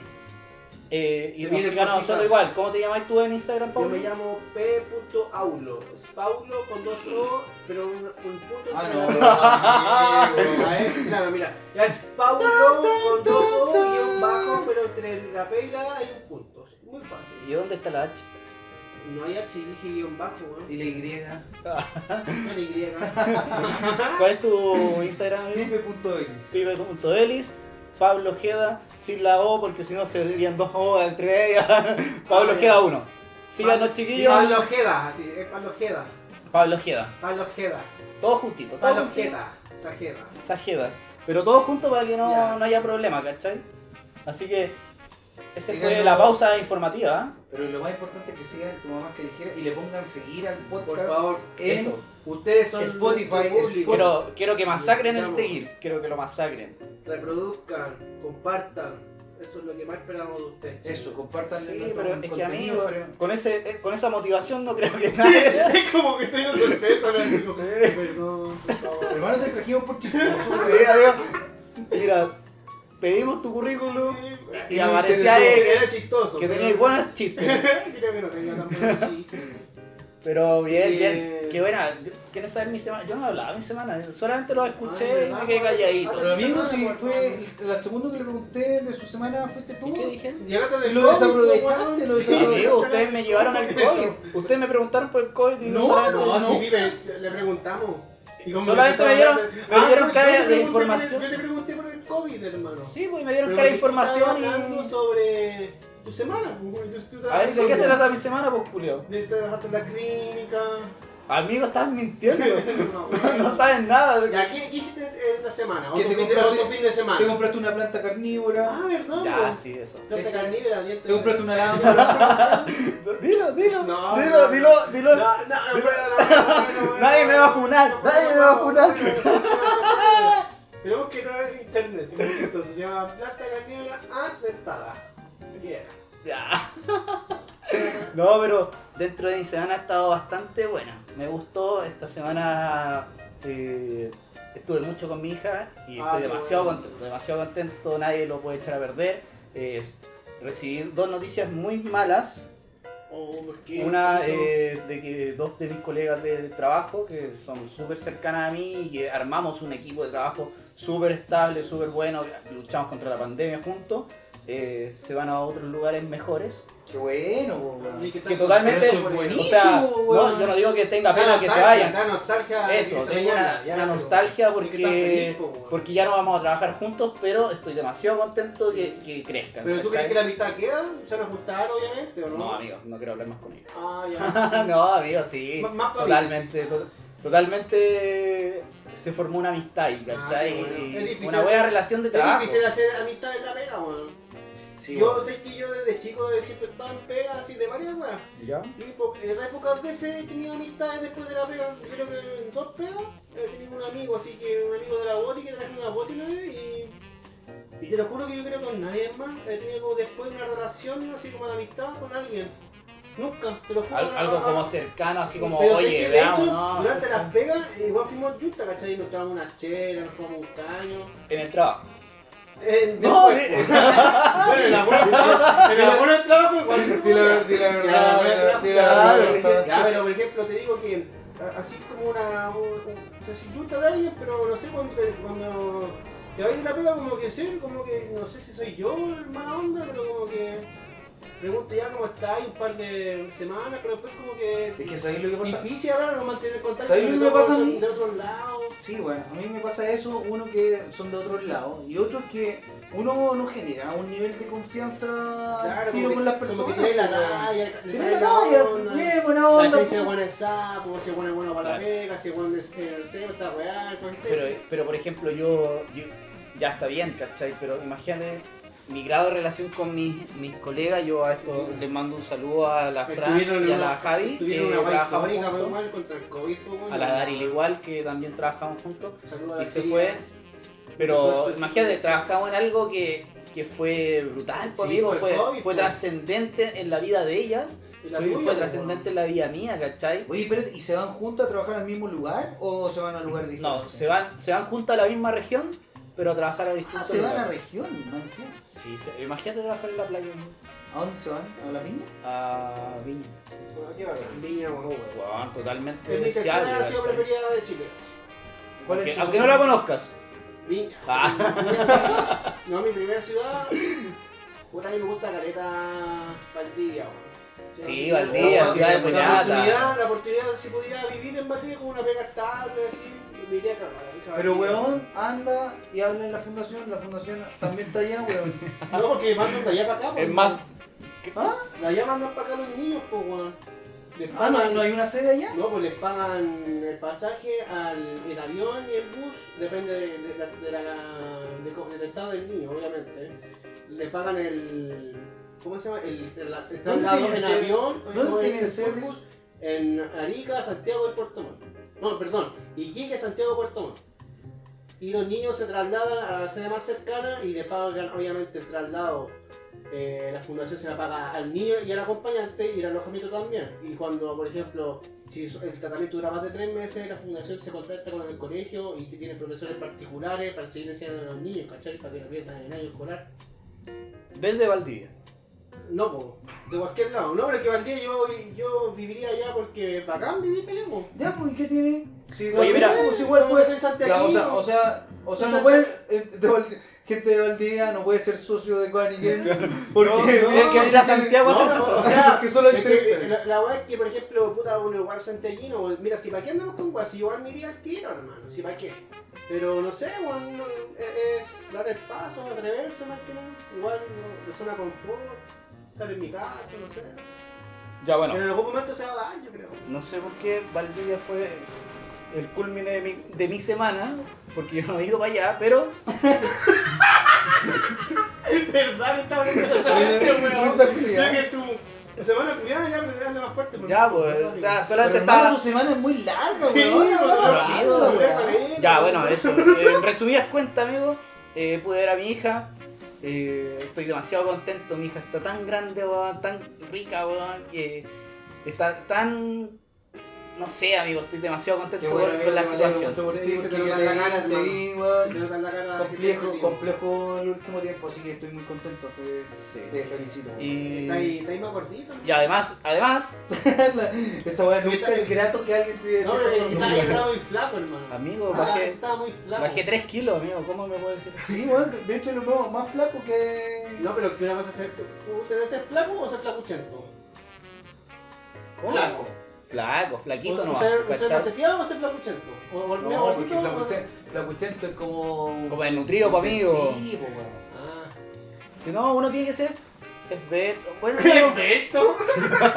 eh, y nos sigan a nosotros igual. ¿Cómo te llamas tú en Instagram, Yo Pablo? me llamo P.Aulo. Es Paulo con dos O, pero un, un punto Ah, no. A ver, claro, mira. Ya es Paulo con dos O y un bajo, pero entre la P y la A hay un punto. Muy fácil. ¿Y dónde está la H? No hay H, dije guion bajo, weón. Y la Y. No hay Y. ¿Cuál es tu Instagram? Pipe.x. Pipe.delis. Pablo Ojeda sin la O, porque si no serían dos O entre ellas. Pablo Ah, Ojeda ya. 1. Síganos, Sí, chiquillos. Pablo Ojeda, así, es Pablo Ojeda. Pablo Ojeda. Pablo Ojeda. Todo juntito. Todo Pablo. Ojeda. Esa Ojeda. Pero todo junto para que no, no haya problema, ¿cachai? Así que esa fue la pausa informativa. Pero lo más importante es que sigan tu mamá callejera y le pongan seguir al podcast Por favor, en Eso. ustedes son Spotify, público. Quiero, quiero que masacren el seguir. Quiero que lo masacren. reproduzcan, compartan. Eso es lo que más esperamos de ustedes. Eso, compartan Sí, pero es que pero- con, ese, eh, con esa motivación no creo que nadie. es como que estoy dando sorpresa, ¿no? Así como, Perdón, por favor. Hermano, te trajimos por. Sí, amigo. Mira, pedimos tu currículum y Y aparecía ahí Era chistoso. que pero- tenías buenos chistes. Creo que no tenga tan buenos chistes. Pero bien, bien. Qué buena. ¿Quieren saber mi semana? Yo no hablaba mi semana, solamente lo escuché Ah, y ¿verdad? me quedé calladito. Ah, Pero amigo, semana, si fue favor. el segundo que le pregunté de su semana, fuiste tú. ¿Y qué dije? Llegaste del Lo desaprovechaste, lo Sí, desaprovechaste. Amigo, ustedes me llevaron al COVID. Ustedes me preguntaron por el COVID y no, No, No, no. sí, le preguntamos. Y Solamente me dieron- me dieron yo- cara yo te de información. Yo te pregunté por el COVID, hermano. Sí, pues me dieron tú información hablando y. sobre tu semana. pues, tú- tú A ver, trabajas ¿de qué se trata mi semana, pues, Julio? de- Trabajaste en la clínica. Amigo, estás mintiendo. No, no saben nada. Ya, ¿qué, qué hiciste en la semana? ¿Qué ¿Otro te compraste? otro fin de semana? Te compraste una planta carnívora. Ah, ¿verdad? Ya, pues? sí, eso. Planta carnívora, dientes. Te compraste una lámpara. Dilo, dilo, No, dilo, no, dilo, dilo. No, no, no, puedo, no, no, no, no, Nadie me va a funar, no, nadie me va a no, funar. No, no, no, en internet. Entonces se llama planta carnívora dentada. Bien. Ya. No, pero dentro de mi semana ha estado bastante buena. Me gustó esta semana. eh, estuve mucho con mi hija y Ah, estoy demasiado bueno. contento, demasiado contento, nadie lo puede echar a perder. Eh, recibí dos noticias muy malas. Oh. Una eh, de que dos de mis colegas del trabajo, que son súper cercanas a mí y que armamos un equipo de trabajo súper estable, súper bueno, luchamos contra la pandemia juntos, eh, se van a otros lugares mejores. Qué bueno. Que totalmente, Eso es o buenísimo, sea, weón. no, yo no digo que tenga pena que se vayan. Da nostalgia. Eso, que te tengo una, ya, nostalgia porque, feliz, po, weón. porque ya no vamos a trabajar juntos, pero estoy demasiado contento que, que crezcan. Pero tú crees que la mitad queda? ¿Se a ajustar, obviamente, o no? No, amigo, no quiero hablar más con ellos. Ah, ya. no, amigo, sí. M- más pa' Totalmente, to- totalmente se formó una amistad ahí, ¿cachai? Ah, qué bueno. Y Es difícil una buena hacer- relación de Es trabajo. difícil hacer amistad en la pega, weón. Sí, yo sé que yo desde chico siempre estaba en pega, así de varias weas. ¿Ya? Y po- eh, re pocas veces he tenido amistades después de la pega. Yo creo que en dos pegas he tenido un amigo, así que un amigo de la boti que traje una boti una vez y. Y te lo juro que yo creo que con nadie más he tenido como después una relación así como de amistad con alguien. Nunca, te lo juro. Al- no, algo no, como no. cercano, así como, Pero oye, que de veamos, hecho, ¿no? durante las pegas, igual fuimos juntas, ¿cachai? Nos tomamos una chela, nos fuimos a un caño. En el trabajo. Eh, No, eh. bueno, en la buena trabajo, en la buena trabajo igual se Di la verdad, la buena di la- verdad, Ya, pero por ejemplo te digo que así como una, un, un, así junta de alguien, pero no sé cuando te, cuando te vas de la pega como que sé, como que no sé si soy yo el mala onda, pero como que pregunto ya cómo está un par de semanas, pero después como que Es que ¿sabéis lo que pasa? difícil hablar o mantener contacto ¿Sabes lo que me pasa a mí? de. Sí, bueno, a mí me pasa eso, uno que son de otros lados y otros que uno no genera un nivel de confianza Claro, tiro como que, con las como personas. que tiene la pues, le sale la bien, buena onda. Si pues. es bueno el sapo, si es bueno, bueno para la pega, si bueno el cebo, está real, Pero, pero por ejemplo, yo, yo- ya está bien, ¿cachai? Pero imagínate mi grado de relación con mis, mis colegas, yo a esto les mando un saludo a la Fran y a la Javi, que Tuvieron una guay trabajamos juntos, mal contra el COVID. bueno. a la Daryl igual, que también trabajamos juntos, Saludos a y se fue. Pero imagínate, sí. trabajamos en algo que, que fue brutal, pues, Sí, amigo, por el fue, COVID, fue pues. trascendente en la vida de ellas, fue, tuya, fue pues, trascendente en la vida mía, ¿cachai? Oye, espérate, ¿y se van juntos a trabajar al mismo lugar o se van a lugar diferente? No, se van, se van juntos a la misma región, pero a trabajar a Ah, distintos se van a lugares. región, no encima. Sí, se- imagínate trabajar en la playa. ¿A dónde se van? ¿A la piña? A Viña. Ah, qué Viña, bueno, bueno. Weón, totalmente Es mi tercera deseable, ciudad preferida de Chile. ¿Cuál es Aunque, no la conozcas. Viña. Ah. No, mi primera ciudad. Por ahí me gusta Caleta Valdivia, weón. Sí, Valdivia, No, ciudad de sí, La oportunidad, la oportunidad, si pudiera vivir en Valdivia con una pega estable, así, me iría a cagar, esa Pero weón, anda y habla en la fundación, la fundación también está allá, weón. No, porque mandan de allá para acá. Es pues, más, ¿Ah? De allá mandan para acá los niños, pues, weón. Ah, ¿no, ¿no hay una sede allá? No, pues les pagan el pasaje, al, el avión y el bus, depende de, de la- de la- de co- del estado del niño, obviamente. Le pagan el. ¿Cómo se llama? El, el, el traslado tienen en sede? avión ¿Dónde tienen el sedes? bus, En Arica, Santiago y Puerto Montt. No, perdón, Iquique, Santiago, Puerto Montt. Y los niños se trasladan a la sede más cercana y le pagan obviamente el traslado. Eh, la fundación se la paga al niño y al acompañante y el alojamiento también. Y cuando, por ejemplo, si el tratamiento dura más de tres meses, la fundación se contacta con el colegio y tiene profesores particulares para seguir enseñando a los niños, ¿cachai? Para que no pierdan el año escolar. desde Valdivia. No, po, de cualquier lado. No, pero es que Valdivia yo, yo viviría allá porque bacán vivir allá, po. Ya, pues, ¿y qué tiene? Si Oye, no mira, pues igual puede ser. Ya, o sea, o sea, o sea, no puede. eh, de gente de Valdivia no puede ser socio de Coaniquén. Porque No, Tiene que ir a Santiago a No, no, socio. o sea, que solo es que. La, la weá es que, por ejemplo, puta, uno igual santiaguino, mira, si para qué andamos con weá, si igual me iría al tiro, hermano, si para qué. Pero no sé, weón, no, es, es dar el paso, atreverse más que nada. Igual, no, zona confort, estar en mi casa, no sé. Ya bueno, Pero en algún momento se va a dar, yo creo. no sé por qué Valdivia fue el culmine de mi, de mi semana, porque yo no he ido para allá, pero ¿Verdad que estaba de esa gente, weón? tu semana culiada ya me anda más fuerte. ya pues, o sea, solamente estaba... tu semana es muy larga, Sí, weón. Ya, bueno, eso. En resumidas cuentas, amigo, eh, pude ver a mi hija. Eh, estoy demasiado contento. Mi hija está tan grande, weón, tan rica, weón, que está tan. No sé, amigo, estoy demasiaado contento Qué con, bueno, con la situación. por Sí, ti, se porque te nota la cara, te vi, Se Complejo, complejo el último tiempo, así que estoy muy contento. Te, Sí. te felicito. Y, Está ahí, está ahí más gordito. y además, además, La- Esa weá nunca es grato que alguien te No, pero está, estaba muy flaco, hermano. amigo, Ah, bajé, estaba muy flaco. bajé 3 kilos, amigo. ¿Cómo me puedes decir? Sí, weón, de hecho lo veo más flaco que. No, pero que una cosa es ser. ¿Usted debe ser flaco o ser flacuchento? ¿Cómo? Flaco. Flaco, flaquito o no. ser, o ser maceteado o ser flacuchento. O, o el No, gordito. o- flacuchento, flacuchento es como. Como desnutrido pa' mí, o- Sí. Ah. Si no, uno tiene que ser esbelto. Bueno, ¿Esto?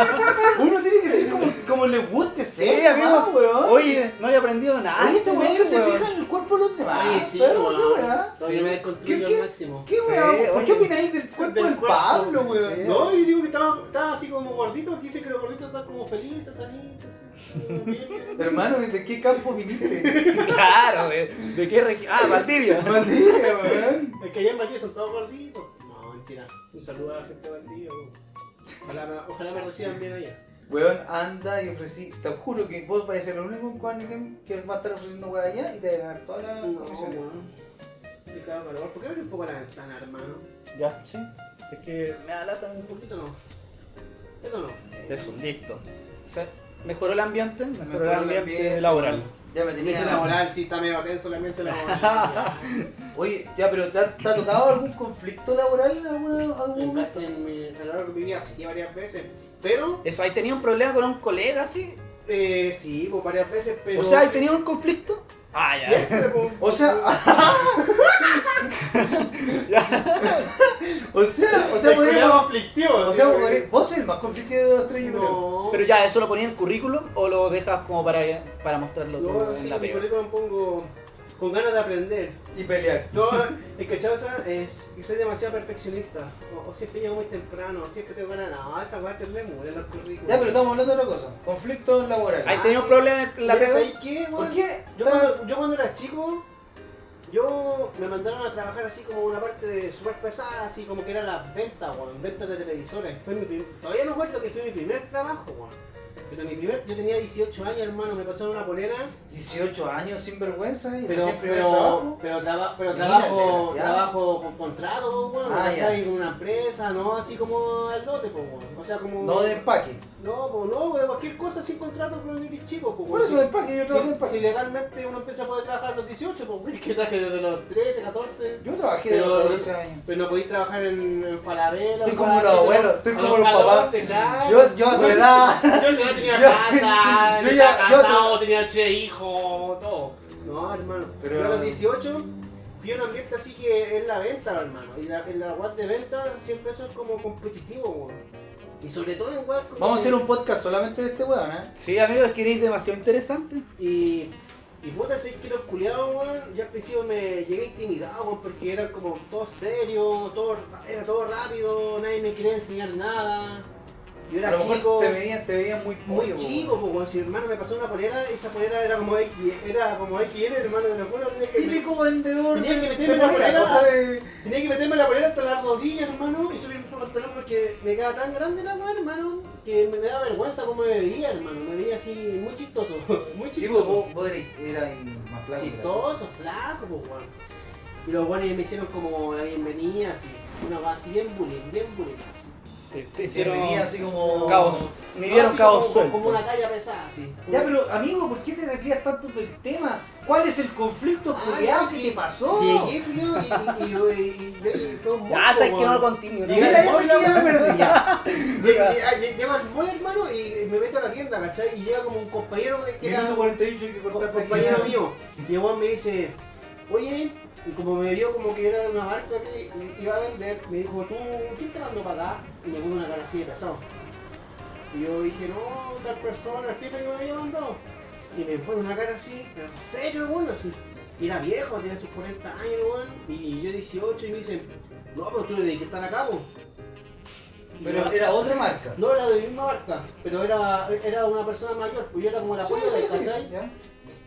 Uno tiene que ser como, como le guste ser, Sí, amigo. weón. Oye, no he aprendido nada. Oye, este este weón que se weón. fija en el cuerpo de los demás. Ay, sí, perro, weón. Me desconstruyo ¿Qué- al qué- máximo. ¿Qué? Sí, ¿Por qué opináis del cuerpo Del del cuerpo. Pablo, weón? Sí. No, yo digo que estaba, estaba así como gordito, que dice que los gorditos están como felices, bien. Hermano, ¿de qué campo viniste? Claro, ¿de, de qué región? Ah, Valdivia. Maldita, weón. Es que allá en Valdivia son todos gorditos. No, mentira. Un saludo a la gente de Valdivia. weón. Ojalá me reciban bien allá. Weón, anda y ofrecí. Te juro que vos vais a ser el único en Cuaniquem que va a estar ofreciendo weá allá y te va a ganar todas las No, weón. Calor. ¿Por qué abrir un poco la ventana, hermano? Ya, sí. Es que me da lata un poquito. no. Eso no. Eso, listo. O sea, mejoró el ambiente, mejoró, Mejoró el el ambiente, ambiente. laboral. Ya me tenía. Ambiente laboral, sí, está medio tenso el ambiente laboral. Ya. Oye, ya, pero ¿te ha, te ha tocado algún conflicto laboral en alguna, En, algún en, mi- en lo largo de mi vida sí varias veces. Pero, Eso, ¿hay tenido un problema con un colega así? eh, sí, pues varias veces, pero. O sea, ¿hay tenido un conflicto? Ah, ya. Siempre, pues. O sea, o sea, o sea, podríamos. conflictivo. O sí, sea, vos sos el más conflictivo de los tres, yo creo. No. Pero ya, ¿eso lo ponía en el currículum o lo dejas como para, para mostrarlo todo sí, en la en mi pega? currículum pongo con ganas de aprender. Y pelear. No, el cachado es que soy demasiado perfeccionista. O, o siempre llego muy temprano, o siempre tengo ganas. No, esa weá te remula en los currículums. Ya, pero estamos hablando de otra cosa. Conflicto laboral. ¿Hay Ah, tenido sí. problemas en la Mira, pega? ¿sabes qué, ¿Por qué? Yo cuando, yo cuando era chico, yo me mandaron a trabajar así como una parte súper pesada, así como que era las ventas, weón, ventas de televisores. Fue mi prim- Todavía me acuerdo que fue mi primer trabajo, weón. Pero mi primer, yo tenía 18 años, hermano, me pasaron una polera, 18 años sin vergüenza y pero, recién primer pero, trabajo. pero, traba- pero trabajo, con contrato, weón, Ah, ¿cachai? Con una empresa, no así como al lote, pues, weón. O sea, como... No de empaque. No, pues no, pues, cualquier cosa sin contrato con el chico. Pues, Por eso el paque, yo trabajo si, en paque. si legalmente uno empieza a poder trabajar a los 18, pues que traje desde los 13, 14. Yo trabajé de Pero- los 12 años. Pero no podéis trabajar en, en Falabella. Estoy como los abuelos, estoy como los 14, papás. Yo, yo a tu edad. Yo ya tenía casa, yo ya- casado, tenía seis hijos, todo. No, hermano. Pero- Yo a los 18 fui a un ambiente así que es la venta, hermano. Y la, en la web de venta siempre son como competitivos, weón. Y sobre todo en web como. Vamos a hacer un podcast solamente de este weón, ¿eh? Sí, amigos, que eres demasiado interesante. Y. Y puta, sé que los culiados, weón, yo al principio me llegué intimidado, weón, porque eran como todo serio, todo, era todo rápido, nadie me quería enseñar nada. Yo era chico. te veían, te veían muy Muy pollo, chico, weón. pues, como si hermano me pasó una polera, esa polera era como X, era como XL, hermano, me acuerdo, Típico vendedor Tenía que meterme la polera, cosa de... tenía que meterme la polera hasta las rodillas, hermano, y subir el pantalón porque me quedaba tan grande la weá, hermano, que me, me daba vergüenza cómo me veía, hermano, me veía así muy chistoso, muy Sí, chistoso. pues vos, vos eras, más flaco. chistoso, flaco, pues weón. Y los weones me hicieron como la bienvenida, así, una weá así bien bullying, bien bullying, así. Te, te Se hicieron venía así como... cabos. No, Midieron así cabos como, una talla pesada, así. Ya, pero amigo, ¿por qué te desvías tanto del tema? ¿Cuál es el conflicto Ay, culiao que te pasó? Llegué, Julio, y, y, monstruo, sabes que no weón. continúo. Mira, ya sé móvil, que ya me perdí. Llega- llega- Lleva el móvil, hermano, y me meto a la tienda, ¿cachai? Y llega como un compañero que era Minuto un 48 hay que compañero mío. Y el me dice, oye, y como me vio como que era de una marca que iba a vender, me dijo, ¿tú quién te mandó para acá? Y me puso una cara así de pesado. Y yo dije, no, tal persona, el jefe que me había mandado. Y me pone una cara así, pero en serio, weón, así. Y era viejo, tenía sus 40 años, weón. Y yo 18 y me dicen, no, pero tú tienes que estar acá. Y Pero yo- era otra marca. no era de mi misma marca, pero era, era una persona mayor, pues yo era como la Sí, joya, sí, sí, ¿cachai?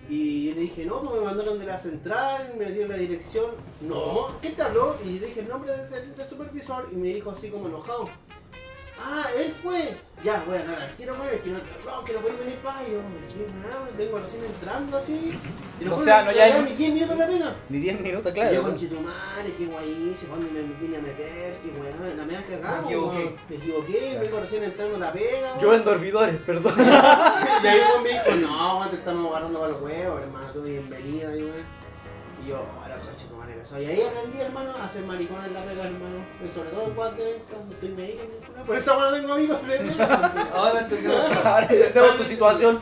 Y le dije, no, pues me mandaron de la central, me dieron la dirección. No, ¿qué te habló? Y le dije el nombre del, del- del supervisor y me dijo así como enojado. Ah, él fue. Ya, voy a tiro con él, que no, no, que no podéis venir para yo. Vengo recién entrando así. Y O sea, no ya hay- ni 10 minutos la pega. Ni 10 minutos, Y yo claro. con Chitumare, qué guay, se cuando me vine a meter, qué weón, la media cagada. Me equivoqué. Me equivoqué, vengo recién entrando la pega. Yo en dormidores, perdón. Y ahí me dijo, no, te estamos agarrando para los huevos, hermano, tú bienvenido, ahí. Y yo, Y ahí aprendí, hermano, a ser maricón en la pega, hermano. Y sobre todo en no estoy ninguna. Por eso ahora tengo amigos de. Ahora entendemos. Ahora entendemos tu situación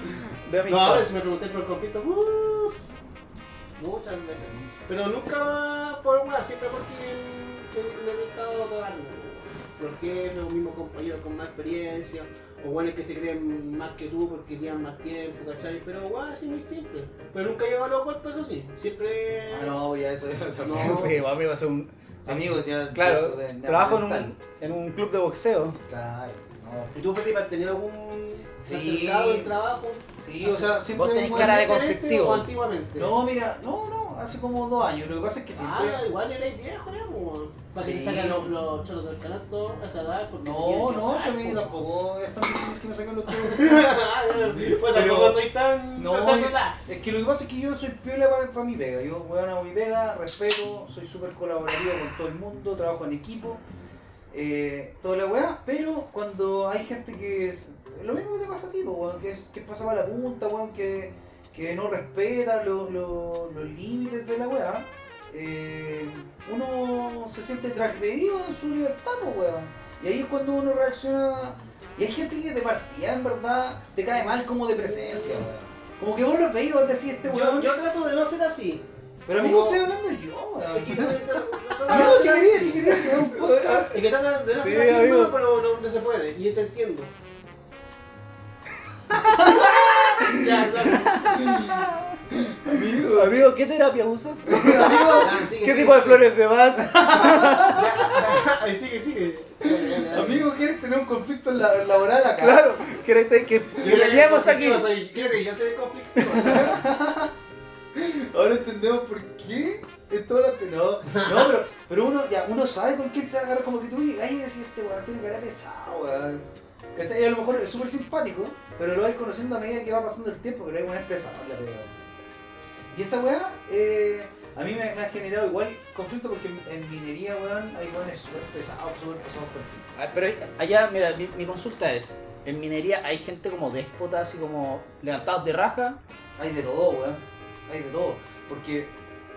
de No, ahora amistad. si me pregunté por el conflicto, uff, muchas veces. Pero nunca por una, siempre porque me he dedicado a cagarme. Jefes, los mismos compañeros con más experiencia, o buenos que se creen más que tú porque llevan más tiempo, ¿cachai? Pero guau, así muy simple. Pero nunca he llegado a los golpes, eso sí. Siempre. Ah, no, ya eso ya No. Sí, amigo, es un. Amigos, ya. Claro, de- trabajo en un, en un club de boxeo. Claro, no. ¿Y tú, Felipe, has tenido algún Sí. en trabajo? Sí, o sea, siempre. Vos tenés cara de ¿Recientemente conflictivo. o antiguamente? No, mira, no, no, hace como dos años. Lo que pasa es que siempre. Ah, igual eres viejo ya, pues. Para que te saquen los, los cholos del canasto a esa edad. Porque No, no, yo me tampoco es tan difícil que me saquen los todos. Pues tampoco soy tan. No, tan relax. es que lo que pasa es que yo soy piola para mi pega. Yo, weón, hago mi pega, respeto, soy súper colaborativo con todo el mundo, trabajo en equipo, eh, toda la weá. Pero cuando hay gente que es. Lo mismo que te pasa a ti, weón, que, es- que pasa para la punta, weón, que, que no respeta los, los, los límites de la weá. eh, uno se siente transgredido en su libertad, po, weón. Y ahí es cuando uno reacciona. Y hay gente que de partida, en verdad, te cae mal como de presencia, weón. Como que vos lo veis y vos decís este Yo, weón. yo trato de no ser así. Pero amigo, estoy hablando yo, weón. Es que yo- yo- yo no si querías, si querías tener un podcast. Es que trato de no ser así, pero no, no se puede. Y yo te entiendo. ya, claro. Amigo, Amigo, ¿qué terapia usas? amigo, Ya, sigue, ¿Qué sigue, tipo de flores de Bach? Ahí sigue, sigue. Dale, dale, dale. amigo, ¿quieres tener un conflicto la- laboral acá? Claro, ¿querés que, que, peleemos el aquí? soy- Creo que yo soy el conflictivo. Ahora entendemos por qué es toda la pena. No, no, pero, pero uno, ya, uno sabe con quién se va a agarrar. Como que tú llegas y decís, este weón tiene cara pesado, weón. ¿Cachai? Y a lo mejor es súper simpático, pero lo vais conociendo a medida que va pasando el tiempo, pero es pesado en la pega. Y esa weá, eh, A mí me, me ha generado igual conflicto porque en, minería, weón, hay weones súper pesados, súper pesados. Ah, Pero allá, mira, mi, mi consulta es, en minería hay gente como déspota, así como levantados de raja. Hay de todo, weón. Hay de todo. Porque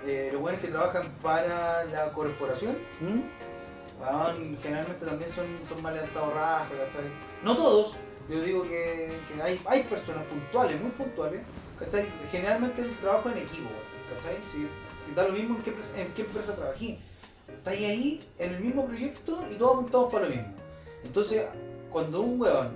eh, los weones que trabajan para la corporación, ¿Mm? weón, generalmente también son, son más levantados rajas, ¿cachai? No todos, yo digo que, que hay, hay personas puntuales, muy puntuales, ¿cachai? Generalmente el trabajo en equipo, ¿cachai? Si, si da lo mismo en qué, empresa- en qué empresa trabajé. Estáis ahí en el mismo proyecto y todos apuntamos para lo mismo. Entonces, cuando un weón,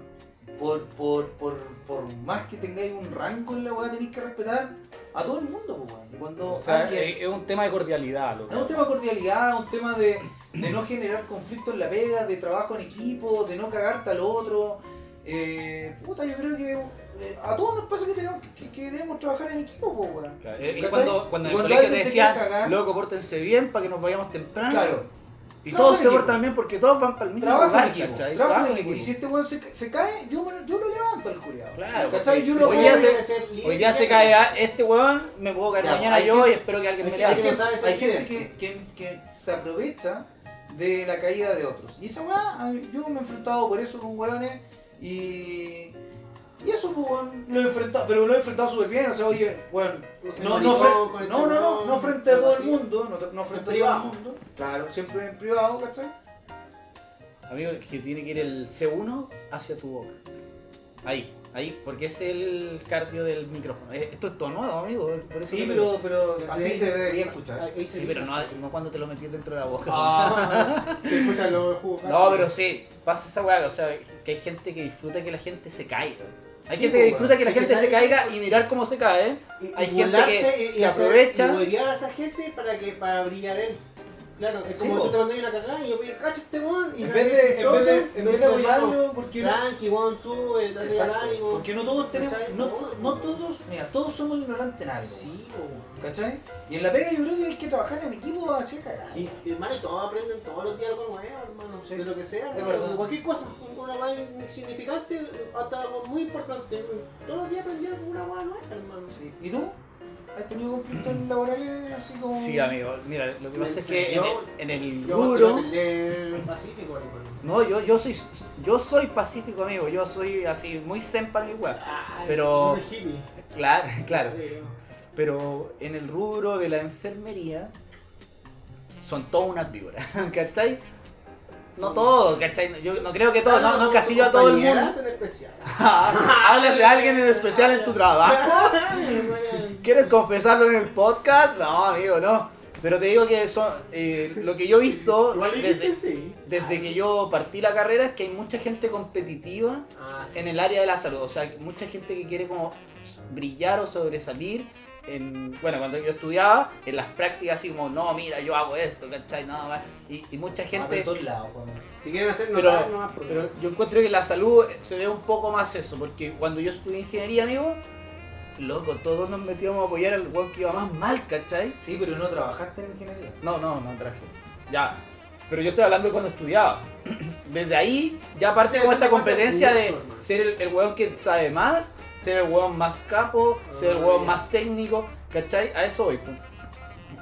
por, por, por, por más que tengáis un rango en la weá, tenéis que respetar a todo el mundo, pues, weón. Cuando O sea, alguien- es, un tema de cordialidad, loco. es un tema de cordialidad, un tema de, de no generar conflicto en la pega, de trabajo en equipo, de no cagarte al otro. Eh, puta, yo creo que eh, a todos nos pasa que, tenemos, que, que queremos trabajar en equipo, pues, weón. Claro, Y cuando, cuando en el Cuando colegio te decían, loco, pórtense bien para que nos vayamos temprano. Claro, Y Trabaja todos se equipo. portan bien porque todos van para el mismo trabaja lugar, equipo. ¿cachai? Trabaja en equipo. Y si este weón se, se cae, yo, yo lo levanto al culiado. Claro, ¿Cachai? Yo lo hoy voy día a se- Hoy día se cae a este weón, me puedo caer Ya, mañana yo gente- y espero que alguien me Hay lea. gente, hay gente que, que, que se aprovecha de la caída de otros. Y esa weá, yo me he enfrentado por eso con weones y. Y eso, pues, weón, lo he enfrentado, pero lo he enfrentado súper bien. O sea, oye, weón, no, no, no, no, no, no frente a todo el mundo, no, no frente a todo el privado. mundo. Claro, siempre en privado, ¿cachai? Amigo, que tiene que ir el C1 hacia tu boca. Ahí, ahí, porque es el cardio del micrófono. Eh, Esto es todo nuevo, amigo. por eso Sí, pero, pero Sí, así sí, se debería escuchar. Ahí se Sí, pero no, no cuando te lo metías dentro de la boca. Ah, los jugos. No, pero sí, pasa esa weá, o sea, que hay gente que disfruta que la gente se caiga. Hay Sí, gente pues, que disfruta que la gente se ¿sabes caiga y mirar cómo se cae. Y- Hay y gente que y- se aprovecha. Y a esa gente para que para brillar él. Claro, es como tú te mandas una cagada y yo voy a cacha este weón. Y En vez de, en vez chistoso, de, y en me vez de dice, apoyarlo, porque no- Tranqui, weón, sube, dale ánimo. Porque no todos tenemos, no, no todos, mira, todos somos ignorantes en algo. Sí. ¿Cachai? Y en la pega yo creo que hay que trabajar en equipo así a cagar. Y, hermano, y todos aprenden todos los días algo nuevo, hermano. De lo que sea, verdad. Cualquier cosa, una más insignificante hasta algo muy importante. Todos los días aprendí alguna nueva, hermano. Sí. ¿Y tú? ¿Has tenido conflictos laborales así como.? Sí, amigo, mira, lo que pasa es que en el, en el Yo rubro. el Pacífico, hermano. No, yo, yo soy yo soy pacífico, amigo. Yo soy así, muy mi weá. Ay, Pero- yo soy hippie. Claro, claro. Pero en el rubro de la enfermería son todas unas víboras, ¿cachai? No todo, ¿cachai? Yo no creo que todo, no, no encasillo a todo el mundo. En especial. Hablas de alguien en especial en tu trabajo. ¿Quieres confesarlo en el podcast? No, amigo, no. Pero te digo que son eh, lo que yo he visto desde, sí. desde que yo partí la carrera es que hay mucha gente competitiva Ah, sí. en el área de la salud. O sea, mucha gente que quiere como brillar o sobresalir. En, bueno, cuando yo estudiaba, en las prácticas así como, no, mira, yo hago esto, ¿cachai? No, va. y, y mucha Ah, gente... de todos lados. Si quieren hacer Pero, no más pero yo encuentro que la salud se ve un poco más eso, porque cuando yo estudié ingeniería, amigo, loco, todos nos metíamos a apoyar al weón que iba más mal, ¿cachai? Sí, pero no trabajaste en ingeniería. No, no, no traje. Ya. Pero yo estoy hablando de cuando estudiaba. Desde ahí ya parte Sí, como esta competencia de ser el, el weón que sabe más, ser el weón más capo, ser el Ah, weón más técnico, ¿cachai? A eso voy. pues.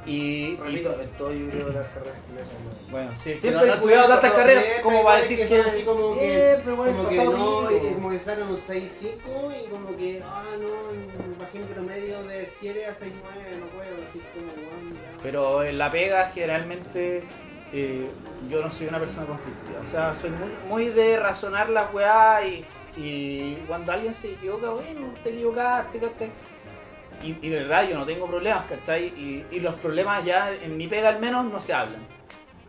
Y, y- Repito, en todo yo creo que las carreras ¿no? bueno, sí, que Siempre no, no he estudiado tantas carreras hay va a decir son que... así como que como que no, y como que sacan un 6-5 y como que, ah, no, me imagino promedio de 7 a 6-9, no puedo, así como. Pero en la pega generalmente eh, yo no soy una persona conflictiva. O sea, soy muy, muy de razonar las weá y, y cuando alguien se equivoca, bueno, te equivocaste, ¿cachai? Y, y de verdad yo no tengo problemas, ¿cachai? Y, y los problemas ya en mi pega al menos no se hablan.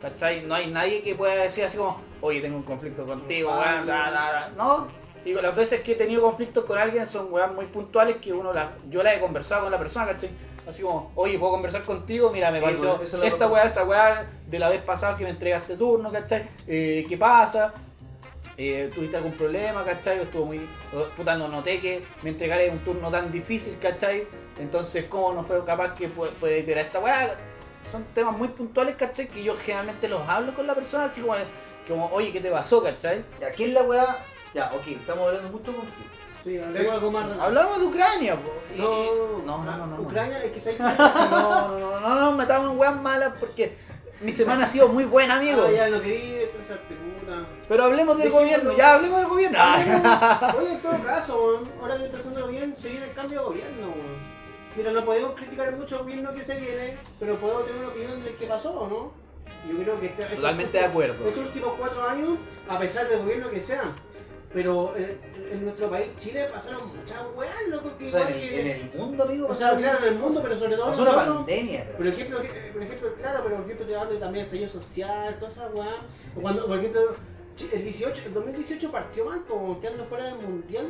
¿Cachai? No hay nadie que pueda decir así como, oye, tengo un conflicto contigo, weón, bla, bla, bla. No, digo, las veces que he tenido conflictos con alguien son weas muy puntuales que uno las, yo las he conversado con la persona, ¿cachai? Así como, oye, ¿puedo conversar contigo? Mira, me Sí, pareció pues, esta weá, esta weá de la vez pasada que me entregaste turno, ¿cachai? Eh, ¿Qué pasa? Eh, ¿Tuviste algún problema, cachai? Estuvo muy... Puta, no noté que me entregara un turno tan difícil, cachai? Entonces, ¿cómo no fue capaz que pu- puede ir a esta weá? Son temas muy puntuales, cachai, que yo generalmente los hablo con la persona, así como, como oye, ¿qué te pasó, cachai? Ya, ¿qué es la weá? Ya, ok, estamos hablando mucho conflicto. Sí, hablemos algo más relajado. Hablamos de Ucrania, po. y- No, y- no, no, no, no. Ucrania, es que que. No, no, no, no, no metamos en weas malas porque mi semana ha sido muy buena, amigo. Ah, ya no quería puta. Pero hablemos del Dejémoslo. gobierno, ya hablemos del gobierno. Oye, en todo caso, weón, ahora que pensándolo bien, se viene el cambio de gobierno, weón. Mira, no podemos criticar mucho el gobierno que se viene, pero podemos tener una opinión de qué pasó, ¿o no? Yo creo que este- Totalmente de acuerdo. Estos últimos cuatro años, a pesar del gobierno que sea, pero en, en nuestro país, Chile, pasaron muchas weas, loco, que O sea, igual en el, que... en el mundo, amigo. O sea, claro, en el mundo, pero sobre todo Pasó una pandemia, pero. por ejemplo, que- por ejemplo, claro, pero por ejemplo te hablo también de estallido social, toda esa weá. O Cuando, por ejemplo, el 18, el 2018 partió mal, como quedando fuera del mundial.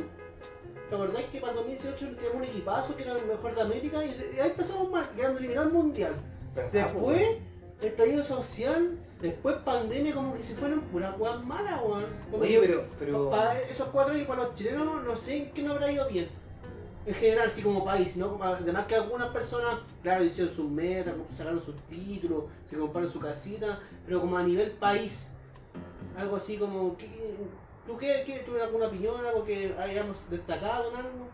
¿Te acordáis que para el 2018 teníamos un equipazo que era el mejor de América? Y, ahí empezamos mal, quedando eliminados al mundial. Después, estallido social, después pandemia, como que se fueron puras weas malas, weón. Oye, pero. pero... Para esos cuatro años para los chilenos, no sé en qué no habrá ido bien. En general, sí como país, ¿no? Además que algunas personas, claro, hicieron sus metas, sacaron sus títulos, se compraron su casita, pero como a nivel país, algo así como... ¿qué- ¿Tú qué, qué tuviste alguna opinión, algo que hayamos destacado en algo?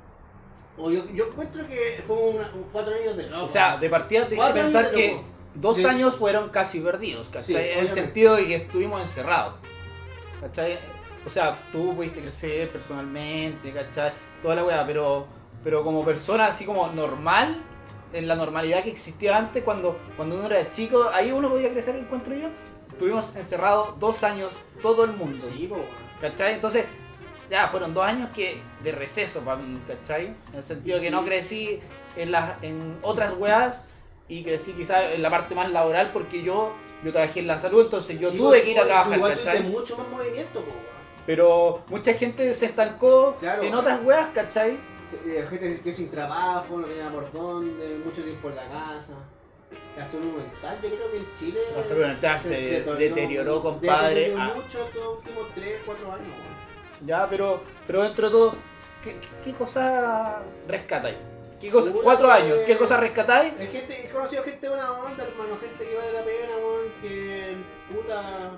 O yo, yo encuentro que fue una- un cuatro años de loco. O sea, de partida tienes que pensar que loco. Dos Sí. años fueron casi perdidos, ¿cachai? Sí, en el obviamente. sentido de que estuvimos encerrados, ¿cachai? O sea, tú pudiste crecer personalmente, ¿cachai? Toda la weá, pero, pero como persona así como normal, en la normalidad que existía antes, cuando, cuando uno era chico, ahí uno podía crecer, encuentro yo. Estuvimos encerrados dos años, todo el mundo. Sí. ¿Cachai? Entonces, ya fueron dos años que de receso para mí, ¿cachai? En el sentido Y que sí. no crecí en las en otras weas y crecí quizás en la parte más laboral porque yo yo trabajé en la salud, entonces yo Sí, tuve que ir a trabajar, Igual ¿cachai? mucho más movimiento, po. Pero mucha gente se estancó Claro. en otras weas, ¿cachai? Eh, gente que quedó sin trabajo, no tenía por dónde, mucho tiempo en la casa. La salud mental, yo creo que en Chile. La salud mental se deterioró- deterioró, compadre. deterioró Ah, mucho estos últimos 3, 4 años. ya, pero, pero dentro de todo, ¿qué, qué- qué cosa rescatáis? ¿Qué cosa, cuatro años, ¿qué cosa rescatáis? Hay gente, he conocido gente buena onda, hermano, gente que vale la pena, weón, que puta.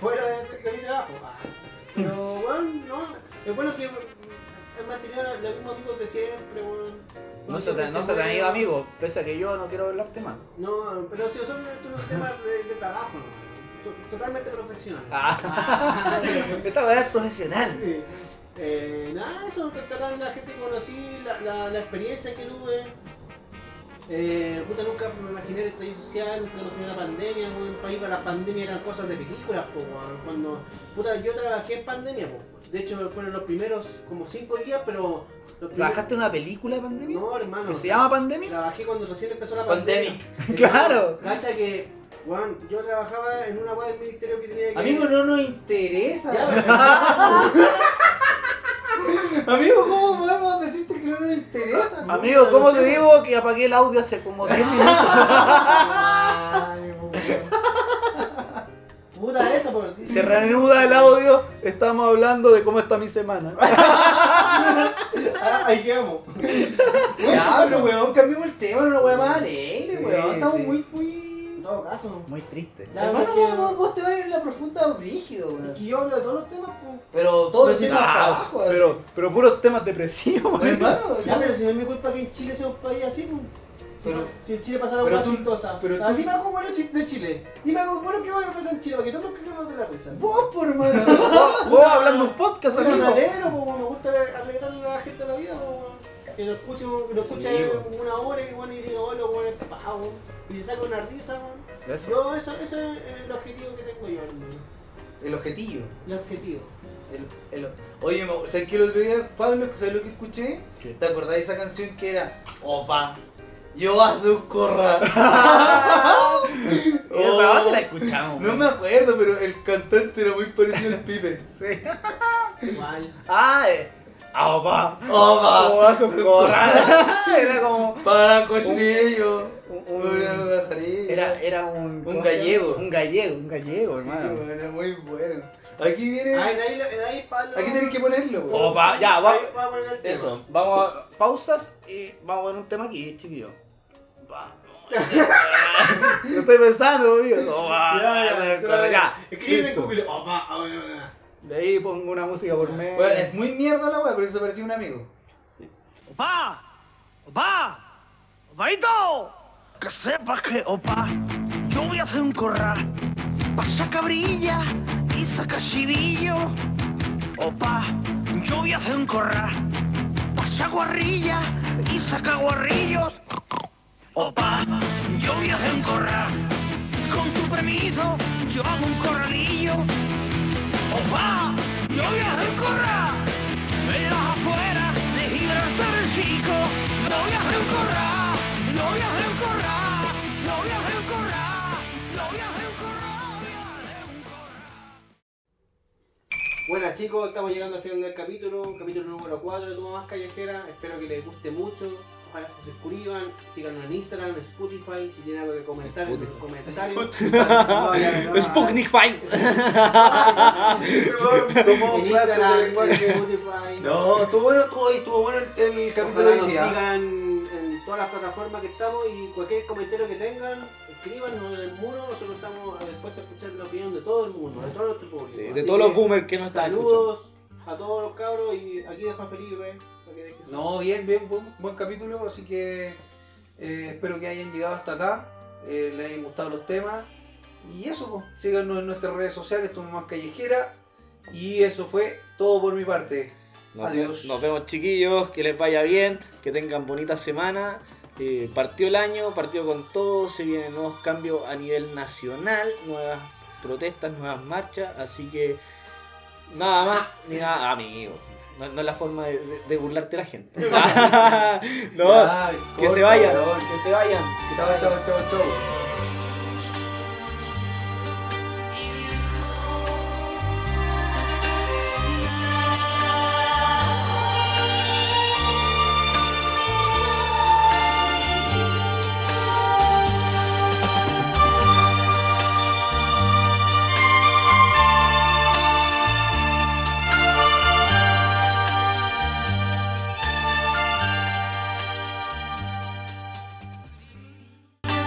fuera de, de mi trabajo. Ah. Pero, weón, no. Es bueno que he mantenido los mismos amigos de siempre, weón. No se, te, no se te han ido amigos, pese a que yo no quiero hablarte mal. No, pero si son estos temas de, de trabajo, ¿no? To- Totalmente profesional. Ah, esta weá es profesional. Sí. Eh, nada, eso, rescatar la gente que conocí, la, la, la experiencia que tuve. Eh, puta, nunca me imaginé el estallido social, nunca me imaginé la pandemia, en país para la pandemia eran cosas de películas, po, cuando, puta, yo trabajé en pandemia, po. de hecho fueron los primeros como 5 días, pero... Los ¿Trabajaste en una película de pandemia? No, hermano. ¿Que se llama pandemia? Trabajé cuando recién empezó la Pandemic. pandemia. Claro. Cacha que, Juan, yo trabajaba en una web del ministerio que tenía que... Amigo, no nos interesa. Amigo, ¿cómo podemos decirte que no nos interesa? Amigo, ¿cómo te digo que apagué el audio hace como 10 minutos? Ay, Puta eso, por Se reanuda el audio, estamos hablando de cómo está mi semana. Ah, ahí quedamos. Ya, pero weón, cambiemos el tema, una weá más alegre, Sí, weón. Estamos muy, muy. En todo caso. Muy triste. Ya, Hermano, porque- vos, vos- vos te vas a ir en la profunda brígido, Es weón. que yo hablo de todos los temas, pues. Pero todos los si temas trabajo, así. pero, pero puros temas depresivos. Hermano, Ya, pero si no es mi culpa que en Chile sea un país así, pues. Pero- si en Chile pasara pero una chistosa. pero Ah, tú- Dime algo bueno de Chile. Dime algo bueno que vaya a pasar en Chile para que todos nos cagamos de la risa. Vos, por hermano. Vos, vos hablando un podcast, Soy un amigo. alegro, me gusta alegrarle a la gente de la vida, que lo escuche, que lo escuche una hora y bueno y diga hola, bueno, pavo, y le saca una risa, weón. Eso. Yo, eso, ese es el objetivo que tengo yo, hermano. El objetillo. El objetivo. El, el- Oye, me- ¿sabes qué el otro día, Pablo, sabes lo que escuché? ¿Qué? ¿Te acordás de esa canción que era Opa, yo a su corra? ¿Y esa base la escuchamos? No weón. me acuerdo, pero el cantante era muy parecido al Pipe. Sí. Igual. Ah, eh. Opa. Opa, Oh, eso es corra. Era como. para cochinillo. Un, un- era, era un. ¿cómo se llama? gallego. Un gallego, un gallego, Sí, hermano. bueno, era muy bueno. Aquí viene. Ay, de ahí, de ahí, Pablo. Aquí tenés que ponerlo. weón. Opa, ya, va-. Eso, vamos a pausas y vamos a ver un tema aquí, chiquillo. Va. Lo estoy pensando, amigo. Oh, Ya, ya, corre, ya. Escribe en. Google. De ahí pongo una música por medio. Bueno, es muy mierda la wea, pero eso parecía un amigo. ¡Opa! ¡Opa! ¡Opaito! Que sepas que, opa, yo voy a hacer un corral. Pasa cabrilla y saca chivillo. Opa, yo voy a hacer un corral. Pasa guarrilla y saca guarrillos. Opa, yo voy a hacer un corral. Con tu permiso, yo hago un corralillo. Opa, yo voy a hacer un corral. En las afueras de Gibraltar el chico. Yo voy a hacer un corral. Yo voy a hacer un corral. Yo voy a hacer un corral. Yo voy a hacer un corral. Voy a hacer un corral. Buenas chicos, estamos llegando al final del capítulo, capítulo número 4 de Toma Más Callejera. Espero que les guste mucho. Ojalá se suscriban, síganos en Instagram, en Spotify, si tienen algo que comentar en los comentarios. Tomó En Instagram, en. Spotify. No, estuvo bueno, estuvo, estuvo bueno el, capítulo Ojalá de hoy nos día. sigan todas las plataformas que estamos y cualquier comentario que tengan, escríbanos en el muro. Nosotros estamos dispuestos a escuchar la opinión de todo el mundo, de todo nuestro público. Sí, de todos los boomers que nos están escuchando. Saludos a todos los cabros y aquí Felipe. que deje su- No, bien, bien, buen, buen capítulo, así que eh, espero que hayan llegado hasta acá, eh, les hayan gustado los temas. Y eso, pues, síganos en nuestras redes sociales, Toma Más Callejera. Y eso fue todo por mi parte. Nos, Adiós. nos vemos chiquillos, que les vaya bien, que tengan bonita semana. Eh, partió el año, partió con todo, se vienen nuevos cambios a nivel nacional, nuevas protestas, nuevas marchas, así que nada más ni nada, amigo. No, no es la forma de, de- de burlarte a la gente. no, que se vayan, que se vayan. que se Chao, vayan. chao, chao, chao.